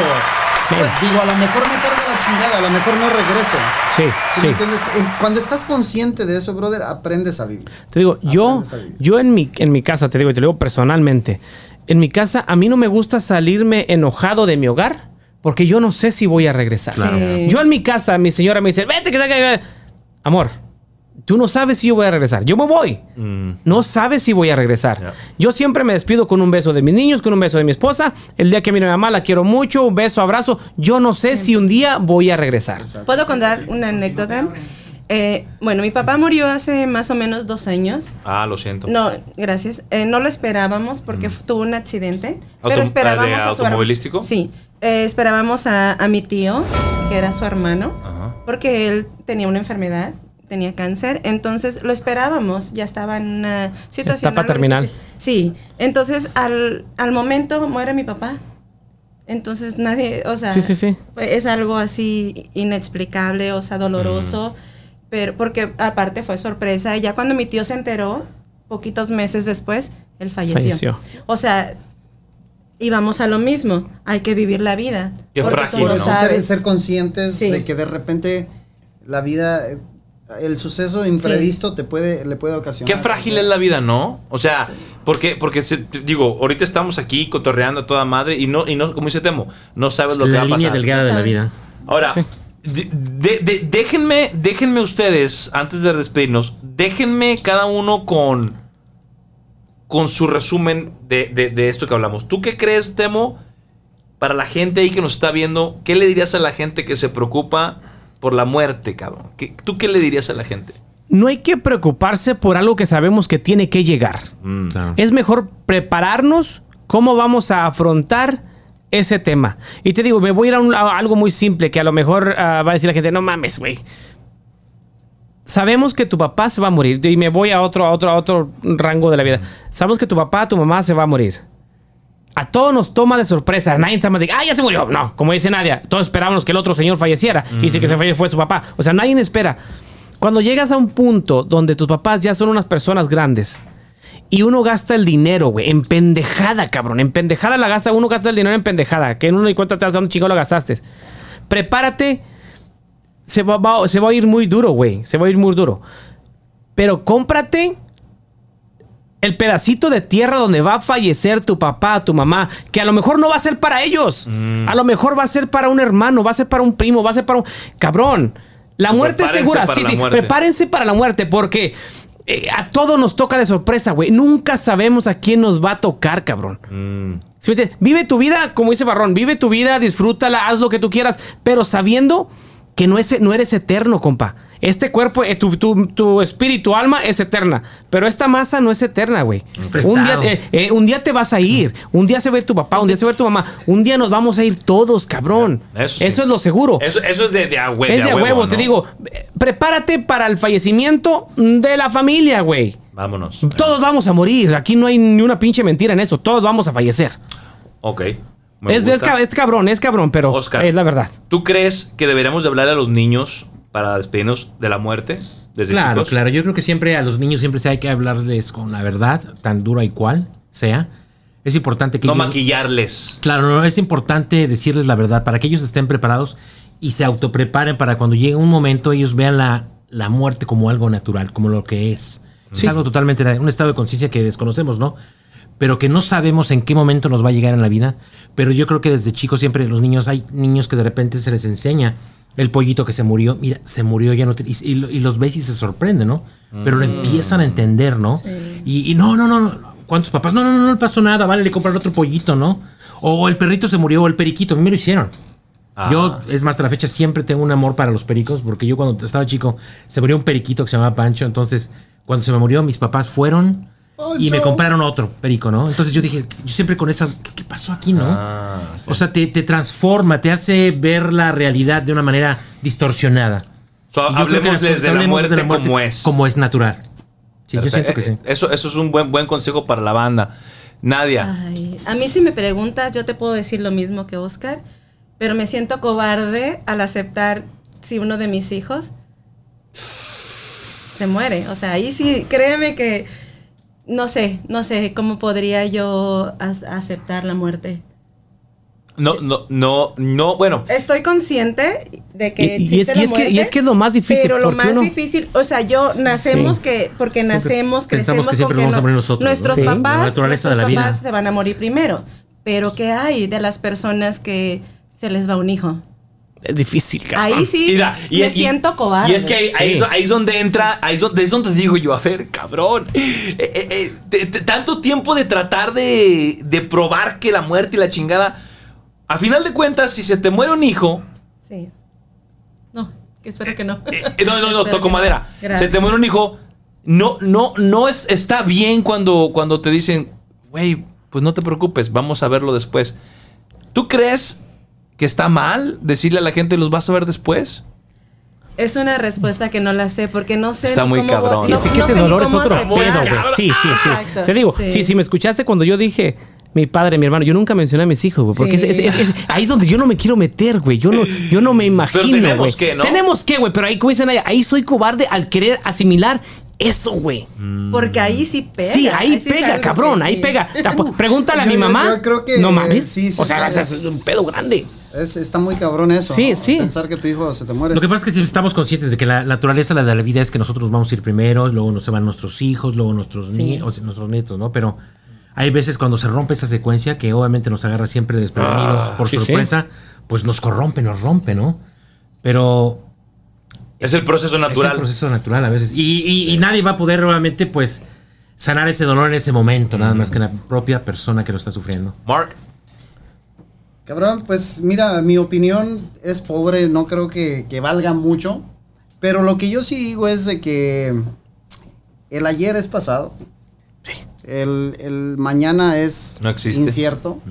Speaker 2: Bien.
Speaker 3: digo, a lo mejor me carga la chingada, a lo mejor no regreso.
Speaker 2: Sí,
Speaker 3: ¿Sí entiendes? Cuando estás consciente de eso, brother, aprendes a vivir.
Speaker 2: Te digo, yo, yo en mi, en mi casa, te digo, y te lo digo personalmente, en mi casa a mí no me gusta salirme enojado de mi hogar porque yo no sé si voy a regresar.
Speaker 5: Claro.
Speaker 4: Sí.
Speaker 2: Yo en mi casa, mi señora me dice, vete, que que- que-". Amor, Tú no sabes si yo voy a regresar. Yo me voy. No sabes si voy a regresar. Yo siempre me despido con un beso de mis niños, con un beso de mi esposa. El día que mi mamá la quiero mucho, un beso, abrazo. Yo no sé si un día voy a regresar.
Speaker 4: ¿Puedo contar una anécdota? Eh, bueno, mi papá murió hace más o menos dos años.
Speaker 1: Ah, lo siento.
Speaker 4: No, gracias. Eh, no lo esperábamos porque tuvo un accidente.
Speaker 1: Auto-
Speaker 4: pero esperábamos
Speaker 1: ¿de
Speaker 4: a su
Speaker 1: automovilístico?
Speaker 4: Sí. Eh, esperábamos a, a mi tío, que era su hermano,
Speaker 1: Ajá.
Speaker 4: porque él tenía una enfermedad, tenía cáncer. Entonces lo esperábamos, ya estaba en una situación.
Speaker 2: Etapa terminal.
Speaker 4: Sí. Entonces al, al momento muere mi papá. Entonces nadie, o sea,
Speaker 2: Sí, sí, sí.
Speaker 4: es algo así inexplicable, o sea, doloroso, pero porque aparte fue sorpresa. Y ya cuando mi tío se enteró, poquitos meses después, él falleció.
Speaker 2: Falleció.
Speaker 4: O sea, íbamos a lo mismo, hay que vivir la vida.
Speaker 1: Qué frágil,
Speaker 4: no
Speaker 3: Por
Speaker 1: ¿no?
Speaker 3: eso ser, conscientes
Speaker 4: Sí.
Speaker 3: de que de repente la vida, eh, el suceso imprevisto te puede, le puede ocasionar.
Speaker 1: Qué frágil es la vida, ¿no? O sea, porque, porque se- digo, ahorita estamos aquí cotorreando a toda madre y no, y no, como dice Temo, no sabes lo que
Speaker 5: la
Speaker 1: va a
Speaker 5: línea
Speaker 1: pasar.
Speaker 5: delgada de la vida.
Speaker 1: Ahora, de- de- de- déjenme, déjenme ustedes, antes de despedirnos, déjenme cada uno con, con su resumen de, de- de esto que hablamos. ¿Tú qué crees, Temo? Para la gente ahí que nos está viendo, ¿qué le dirías a la gente que se preocupa por la muerte, cabrón? ¿Qué- ¿Tú qué le dirías a la gente?
Speaker 2: No hay que preocuparse por algo que sabemos que tiene que llegar.
Speaker 1: Mm.
Speaker 2: Es mejor prepararnos cómo vamos a afrontar ese tema. Y te digo, me voy a ir a, un- a algo muy simple que a lo mejor ah, va a decir la gente, no mames, güey. Sabemos que tu papá se va a morir. Y me voy a otro, a otro, a otro rango de la vida. Sabemos que tu papá, tu mamá se va a morir. A todos nos toma de sorpresa. Nadie más de, ah, ya se murió. No, como dice Nadia, todos esperábamos que el otro señor falleciera. Y si que se fue, fue su papá. O sea, nadie espera. Cuando llegas a un punto donde tus papás ya son unas personas grandes y uno gasta el dinero, güey, en pendejada, cabrón. En pendejada la gasta, uno gasta el dinero en pendejada. Que en uno y cuenta te das a un chingo lo gastaste. Prepárate. Se va, va- se va a ir muy duro, güey. Se va a ir muy duro. Pero cómprate el pedacito de tierra donde va a fallecer tu papá, tu mamá, que a lo mejor no va a ser para ellos.
Speaker 1: Mm.
Speaker 2: A lo mejor va a ser para un hermano, va a ser para un primo, va a ser para un... Cabrón, la muerte es segura. Sí, sí,
Speaker 1: muerte.
Speaker 2: prepárense para la muerte porque eh, a todos nos toca de sorpresa, güey. Nunca sabemos a quién nos va a tocar, cabrón.
Speaker 1: Mm.
Speaker 2: ¿Sí me? Vive tu vida, como dice Barrón, vive tu vida, disfrútala, haz lo que tú quieras, pero sabiendo que no, es, no eres eterno, compa. Este cuerpo, eh, tu, tu- tu espíritu, alma es eterna, pero esta masa no es eterna, güey.
Speaker 5: prestado.
Speaker 2: Un día, eh, eh, un día te vas a ir, un día se va a ir tu papá, un día se va a ir tu mamá, un día nos vamos a ir todos, cabrón.
Speaker 1: Eso
Speaker 2: es lo seguro.
Speaker 1: Eso, eso es de, de a hue-
Speaker 2: es de, a huevo,
Speaker 1: ¿no?
Speaker 2: te digo, prepárate para el fallecimiento de la familia, güey.
Speaker 1: Vámonos.
Speaker 2: Todos vamos a morir, aquí no hay ni una pinche mentira en eso, todos vamos a fallecer.
Speaker 1: Ok.
Speaker 2: Es, es es cabrón, es cabrón, pero
Speaker 1: Oscar.
Speaker 2: es la verdad.
Speaker 1: ¿Tú crees que deberíamos de hablar a los niños para despedirnos de la muerte desde
Speaker 5: Claro,
Speaker 1: chicos?
Speaker 5: claro. Yo creo que siempre a los niños siempre se hay que hablarles con la verdad, tan dura y cual sea. Es importante que
Speaker 1: No
Speaker 5: ellos-
Speaker 1: maquillarles.
Speaker 5: Claro, no, es importante decirles la verdad para que ellos estén preparados y se autopreparen para cuando llegue un momento ellos vean la, la muerte como algo natural, como lo que es. Es algo totalmente, un estado de conciencia que desconocemos, ¿no? Pero que no sabemos en qué momento nos va a llegar en la vida. Pero yo creo que desde chicos siempre los niños, hay niños que de repente se les enseña el pollito que se murió, mira, se murió, ya no te- y, y lo- y los ves y se sorprenden, ¿no? Pero lo empiezan a entender, ¿no? Y, y no, no, no, no, ¿cuántos papás? No, no, no, no le pasó nada, vale, le compraron otro pollito, ¿no? O el perrito se murió, o el periquito, a mí me lo hicieron.
Speaker 1: Ah.
Speaker 5: Yo, es más, hasta la fecha siempre tengo un amor para los pericos, porque yo cuando estaba chico se murió un periquito que se llamaba Pancho, entonces cuando se me murió mis papás fueron y me compraron otro perico, ¿no? Entonces yo dije, yo siempre con esa, ¿qué, qué pasó aquí, no?
Speaker 1: Ah,
Speaker 5: O sea, te, te transforma, te hace ver la realidad de una manera distorsionada.
Speaker 1: So, hablemos desde la
Speaker 5: hablemos
Speaker 1: muerte
Speaker 5: desde la muerte
Speaker 1: como es.
Speaker 5: Como es natural. Sí, yo siento que sí.
Speaker 1: Eh, Eso, eso es un buen, buen consejo para la banda. Nadia.
Speaker 4: Ay, a mí si me preguntas, yo te puedo decir lo mismo que Oscar, pero me siento cobarde al aceptar si uno de mis hijos se muere. O sea, ahí sí, créeme que no sé, no sé cómo podría yo aceptar la muerte.
Speaker 1: No, no, no, no, bueno.
Speaker 4: Estoy consciente de que
Speaker 2: Y- es
Speaker 4: la
Speaker 2: y es que- y es que es lo más difícil,
Speaker 4: Pero lo
Speaker 2: porque
Speaker 4: más
Speaker 2: uno-
Speaker 4: difícil, o sea, yo nacemos
Speaker 2: Sí.
Speaker 4: que porque nacemos, crecemos
Speaker 5: que siempre
Speaker 4: con
Speaker 5: vamos a
Speaker 4: no-
Speaker 5: morir nosotros, ¿no?
Speaker 4: nuestros
Speaker 2: Sí.
Speaker 5: La
Speaker 4: papás,
Speaker 5: de la vida.
Speaker 4: papás se van a morir primero. Pero ¿qué hay de las personas que se les va un hijo?
Speaker 2: Es difícil, cabrón.
Speaker 4: Ahí sí
Speaker 1: Mira, y-
Speaker 4: me
Speaker 1: y-
Speaker 4: siento cobarde.
Speaker 1: Y es que ahí,
Speaker 2: Sí.
Speaker 1: es- ahí es donde entra, ahí es donde, es donde digo yo, a ver, cabrón. eh, eh, eh, te- te- tanto tiempo de tratar de, de probar que la muerte y la chingada. A final de cuentas, si se te muere un hijo,
Speaker 4: Sí. No, que espero que no.
Speaker 1: eh, eh, no, no, no, toco madera. Se te muere un hijo, no, no, no es, está bien cuando, cuando te dicen, güey, pues no te preocupes, vamos a verlo después. ¿Tú crees que está mal decirle a la gente los vas a ver después?
Speaker 4: Es una respuesta que no la sé porque no sé
Speaker 1: Está
Speaker 4: ni
Speaker 1: muy
Speaker 4: cómo
Speaker 1: cabrón.
Speaker 2: Sí,
Speaker 4: no-
Speaker 2: sí
Speaker 4: no
Speaker 2: que ese dolor es otro pedo, güey. Sí, sí, sí.
Speaker 4: Exacto,
Speaker 2: Te digo, sí. sí, me escuchaste cuando yo dije mi padre, mi hermano, yo nunca mencioné a mis hijos, güey, porque
Speaker 4: Sí.
Speaker 2: es- es- es- es- ahí es donde yo no me quiero meter, güey. Yo no, yo no me imagino,
Speaker 1: tenemos
Speaker 2: güey.
Speaker 1: que, ¿no?
Speaker 2: Tenemos que, güey, pero ahí, como dicen ahí soy cobarde al querer asimilar eso, güey.
Speaker 4: Porque ahí sí pega.
Speaker 2: Sí, ahí pega, cabrón, ahí
Speaker 4: sí.
Speaker 2: pega. Pregúntale a
Speaker 3: Yo-
Speaker 2: mi mamá.
Speaker 3: yo creo que
Speaker 2: no mames.
Speaker 3: sí, sí,
Speaker 2: o sea, es,
Speaker 3: es-
Speaker 2: un pedo grande.
Speaker 3: Es- está muy cabrón eso.
Speaker 2: Sí,
Speaker 3: ¿no?
Speaker 2: sí.
Speaker 3: Pensar que tu hijo se te muere.
Speaker 5: Lo que pasa es que si estamos conscientes de que la naturaleza la de la vida es que nosotros vamos a ir primero, luego nos se van nuestros hijos, luego nuestros,
Speaker 4: Sí.
Speaker 5: nie- o sea, nuestros nietos, ¿no? Pero hay veces cuando se rompe esa secuencia que obviamente nos agarra siempre desprevenidos
Speaker 1: Ah,
Speaker 5: por
Speaker 2: sí,
Speaker 5: sorpresa, pues nos corrompe, nos rompe, ¿no? Pero
Speaker 1: Es el proceso
Speaker 5: es
Speaker 1: natural.
Speaker 5: el proceso natural a veces. Y, y- y nadie va a poder obviamente pues sanar ese dolor en ese momento, nada más que la propia persona que lo está sufriendo.
Speaker 1: Mark.
Speaker 3: Cabrón, pues mira, mi opinión es pobre, no creo que, que valga mucho. Pero lo que yo sí digo es de que el ayer es pasado. El, el mañana es
Speaker 1: No existe.
Speaker 3: incierto.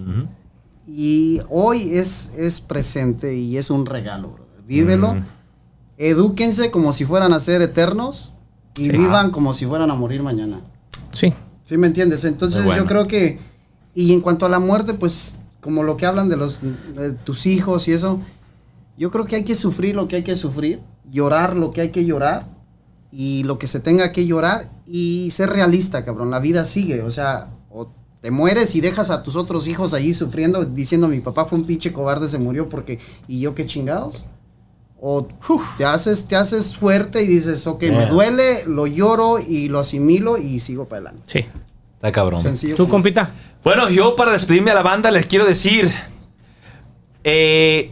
Speaker 3: Y hoy es, es presente y es un regalo. Vívelo. Edúquense como si fueran a ser eternos y
Speaker 2: Sí.
Speaker 3: vivan como si fueran a morir mañana.
Speaker 2: Sí.
Speaker 3: ¿Sí me entiendes? Entonces
Speaker 1: bueno.
Speaker 3: yo creo que, y en cuanto a la muerte, pues como lo que hablan de los de tus hijos y eso, yo creo que hay que sufrir lo que hay que sufrir, llorar lo que hay que llorar y lo que se tenga que llorar y ser realista, cabrón. La vida sigue, o sea, o te mueres y dejas a tus otros hijos allí sufriendo diciendo mi papá fue un pinche cobarde, se murió porque y yo qué chingados. O te haces, te haces fuerte y dices, ok, me
Speaker 1: Yeah.
Speaker 3: duele, lo lloro y lo asimilo y sigo para adelante.
Speaker 2: Sí.
Speaker 1: Está cabrón.
Speaker 3: Sencillo.
Speaker 2: ¿Tú, compita?
Speaker 1: Bueno, yo para despedirme a la banda les quiero decir, eh,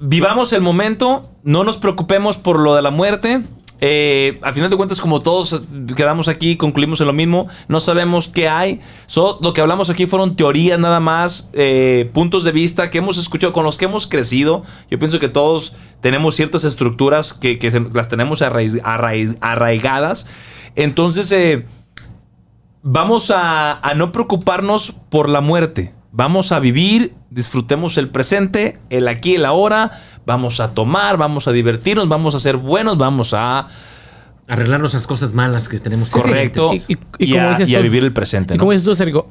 Speaker 1: vivamos el momento, no nos preocupemos por lo de la muerte. Eh, a final de cuentas, como todos quedamos aquí, concluimos en lo mismo, no sabemos qué hay. So, lo que hablamos aquí fueron teorías nada más, eh, puntos de vista que hemos escuchado, con los que hemos crecido. Yo pienso que todos tenemos ciertas estructuras que, las tenemos arraigadas. Entonces, eh, vamos a no preocuparnos por la muerte. Vamos a vivir, disfrutemos el presente, el aquí, el ahora. Vamos a tomar, vamos a divertirnos, vamos a ser buenos, vamos a...
Speaker 5: Arreglarnos las cosas malas que tenemos.
Speaker 1: Correcto.
Speaker 2: Y- y- y
Speaker 1: y,
Speaker 2: como
Speaker 1: a, y vivir el presente. ¿no?
Speaker 2: como dices tú, Sergio,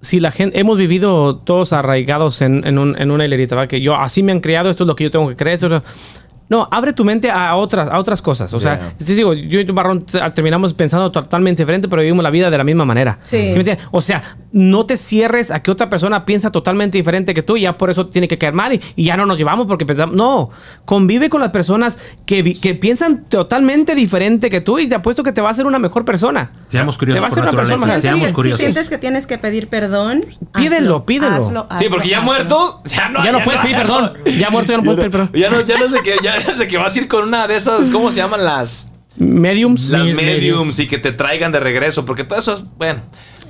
Speaker 2: si la gente, hemos vivido todos arraigados en, en un- en una hilerita, ¿va? que yo así me han criado, esto es lo que yo tengo que creer. esto no, abre tu mente a otras, a otras cosas. O sea,
Speaker 1: Yeah.
Speaker 2: sí, digo, yo y tu Barrón terminamos pensando totalmente diferente, pero vivimos la vida de la misma manera.
Speaker 4: Sí.
Speaker 2: me entiendes? O sea, no te cierres a que otra persona piensa totalmente diferente que tú y ya por eso tiene que caer mal y, y ya no nos llevamos porque pensamos. No, convive con las personas que, que piensan totalmente diferente que tú y te apuesto que te va a hacer una mejor persona.
Speaker 5: Seamos curiosos
Speaker 2: Te va a ser una persona-
Speaker 5: Seamos
Speaker 4: si,
Speaker 5: curiosos.
Speaker 4: Si sientes que tienes que pedir perdón,
Speaker 2: Pídelo,
Speaker 4: hazlo,
Speaker 2: pídelo.
Speaker 4: hazlo,
Speaker 1: Sí,
Speaker 4: hazlo,
Speaker 1: porque ya muerto, ya no
Speaker 2: ya no puedes pedir perdón. Ya muerto, ya no puedes pedir perdón.
Speaker 1: Ya no, ya no es de que, ya es de que vas a ir con una de esas, ¿cómo se llaman las?
Speaker 2: Mediums.
Speaker 1: Las mediums y que te traigan de regreso, porque todo eso es, bueno.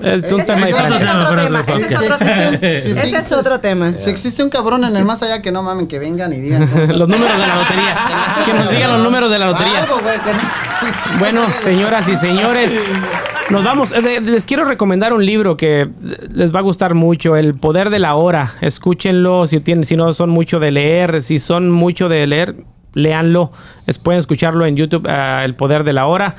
Speaker 2: Es un tema
Speaker 3: ese-
Speaker 4: es otro tema.
Speaker 5: pero-
Speaker 4: Ese es
Speaker 3: Si
Speaker 4: otro
Speaker 3: existe- un cabrón en el más allá que no mamen, que vengan y digan.
Speaker 2: Los números de la lotería. Que nos digan los números de la lotería.
Speaker 3: Algo, güey, que no-
Speaker 2: Bueno, señoras y señores, nos vamos. Eh, Les quiero recomendar un libro que les va a gustar mucho, El Poder de la Hora. Escúchenlo si tienen, si no son mucho de leer, si son mucho de leer, léanlo. Les pueden escucharlo en YouTube, ah, El Poder de la Hora.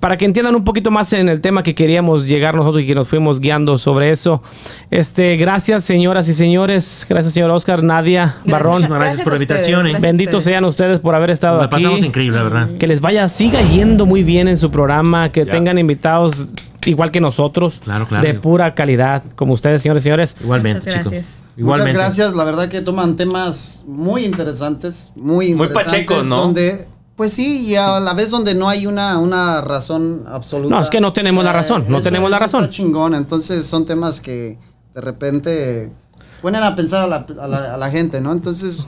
Speaker 2: Para que entiendan un poquito más en el tema que queríamos llegar nosotros y que nos fuimos guiando sobre eso. Este, gracias, señoras y señores. Gracias, señor Oscar, Nadia, Barrón.
Speaker 5: Gracias por la invitación, eh.
Speaker 4: gracias
Speaker 2: Benditos sean ustedes por haber estado
Speaker 5: La
Speaker 2: aquí.
Speaker 5: pasamos increíble, la verdad.
Speaker 2: Que les vaya, siga yendo muy bien en su programa, que
Speaker 1: Ya.
Speaker 2: tengan invitados igual que nosotros,
Speaker 5: Claro, claro.
Speaker 2: de pura calidad, como ustedes, señores y señores.
Speaker 5: Igualmente,
Speaker 4: Muchas
Speaker 5: chico.
Speaker 4: gracias.
Speaker 3: Muchas
Speaker 5: Igualmente.
Speaker 3: gracias, la verdad que toman temas muy interesantes, muy
Speaker 1: Muy
Speaker 3: interesantes,
Speaker 1: pachecos, ¿no?
Speaker 3: Donde, pues sí, y a la vez donde no hay una, una razón absoluta.
Speaker 2: No, es que no tenemos la razón, no tenemos la razón.
Speaker 3: Está chingón, entonces son temas que de repente ponen a pensar a la, a la- a la gente, ¿no? Entonces,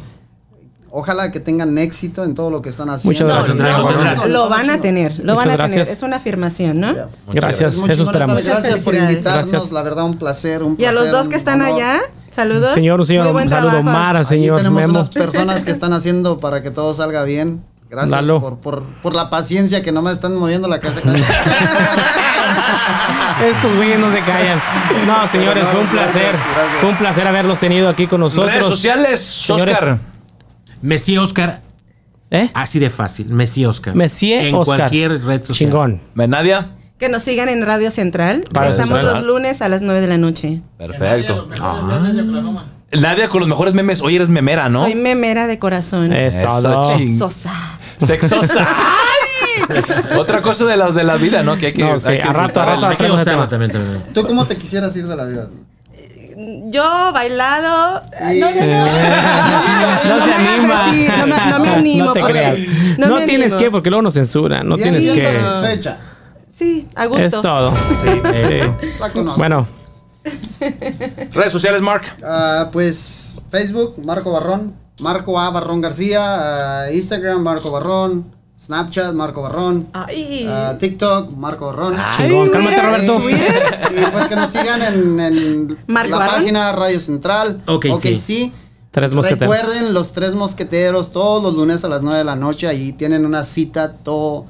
Speaker 3: ojalá que tengan éxito en todo lo que están haciendo.
Speaker 2: Muchas gracias,
Speaker 5: Lo
Speaker 4: van a tener, lo
Speaker 2: Muchas
Speaker 4: van a
Speaker 2: gracias.
Speaker 4: tener. Es una afirmación, ¿no?
Speaker 3: Ya.
Speaker 2: Gracias,
Speaker 3: chingón
Speaker 2: esperamos.
Speaker 3: estar- Gracias por invitarnos,
Speaker 2: Gracias.
Speaker 3: la verdad un placer, un
Speaker 4: Y a los
Speaker 3: placer,
Speaker 4: dos que están
Speaker 3: honor.
Speaker 4: allá, saludos.
Speaker 2: Señor, señor,
Speaker 4: Muy buen
Speaker 2: un saludo,
Speaker 4: trabajo.
Speaker 2: Mara,
Speaker 3: Ahí
Speaker 2: señor
Speaker 3: tenemos
Speaker 2: Memo.
Speaker 3: unas personas que están haciendo para que todo salga bien. Gracias por, por, por la paciencia que nomás están moviendo la casa.
Speaker 2: Estos güeyes no se callan. No, señores,
Speaker 3: No,
Speaker 2: fue un
Speaker 3: gracias,
Speaker 2: placer.
Speaker 3: gracias.
Speaker 2: Fue un placer haberlos tenido aquí con nosotros.
Speaker 1: Redes sociales,
Speaker 2: Señores.
Speaker 1: Oscar.
Speaker 5: Messi Oscar,
Speaker 2: ¿Eh?
Speaker 5: así de fácil. Messi Oscar.
Speaker 2: Monsieur
Speaker 5: En
Speaker 2: Oscar.
Speaker 5: cualquier red social.
Speaker 2: Chingón.
Speaker 1: Nadia.
Speaker 4: Que nos sigan en Radio Central. Estamos los lunes a las 9 de la noche.
Speaker 1: Perfecto. Nadia con los mejores memes. Oye, eres memera, ¿no?
Speaker 4: Soy memera de corazón.
Speaker 2: Es todo.
Speaker 1: Sexosa. ¡Ay! Otra cosa de la, de la vida, ¿no? Que hay que.
Speaker 2: No, sí,
Speaker 1: hay que
Speaker 2: a rato, a rato.
Speaker 5: Hay que
Speaker 2: Tenemos
Speaker 5: gozarlo
Speaker 2: otro.
Speaker 5: también, también.
Speaker 3: ¿Tú cómo te quisieras ir de la vida?
Speaker 4: Yo bailado.
Speaker 3: Y-
Speaker 4: No, no, no.
Speaker 2: No se anima.
Speaker 4: así, no, me, no me animo.
Speaker 2: No te
Speaker 4: porque-
Speaker 2: creas.
Speaker 4: no
Speaker 2: tienes
Speaker 4: animo.
Speaker 2: que, porque luego nos censuran. No tienes que.
Speaker 3: satisfecha.
Speaker 4: Sí, a gusto.
Speaker 2: Es todo. Sí.
Speaker 3: La conozco.
Speaker 2: Bueno,
Speaker 1: Redes sociales, Mark.
Speaker 3: Ah, pues Facebook, Marco Barrón, Marco A. Barrón García, ah, Instagram, Marco Barrón, Snapchat, Marco Barrón,
Speaker 4: Ay.
Speaker 3: ah, TikTok, Marco Barrón.
Speaker 2: chingón. Cálmate. Roberto.
Speaker 3: Y, y pues que nos sigan en, en
Speaker 4: Marco
Speaker 3: la
Speaker 4: Barrón.
Speaker 3: página Radio Central.
Speaker 5: Ok, sí.
Speaker 3: sí.
Speaker 2: Tres mosqueteros.
Speaker 3: Recuerden los tres mosqueteros todos los lunes a las 9 de la noche. Ahí tienen una cita todo,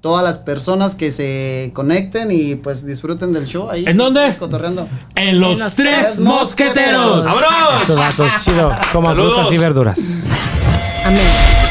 Speaker 3: todas las personas que se conecten y pues disfruten del show. Ahí,
Speaker 5: ¿En dónde?
Speaker 3: Cotorreando.
Speaker 5: En los,
Speaker 4: En los
Speaker 5: tres
Speaker 3: tres
Speaker 5: mosqueteros.
Speaker 3: mosqueteros.
Speaker 2: estos
Speaker 1: ¡Vámonos!
Speaker 2: datos chido. Coman frutas y verduras.
Speaker 4: Amén.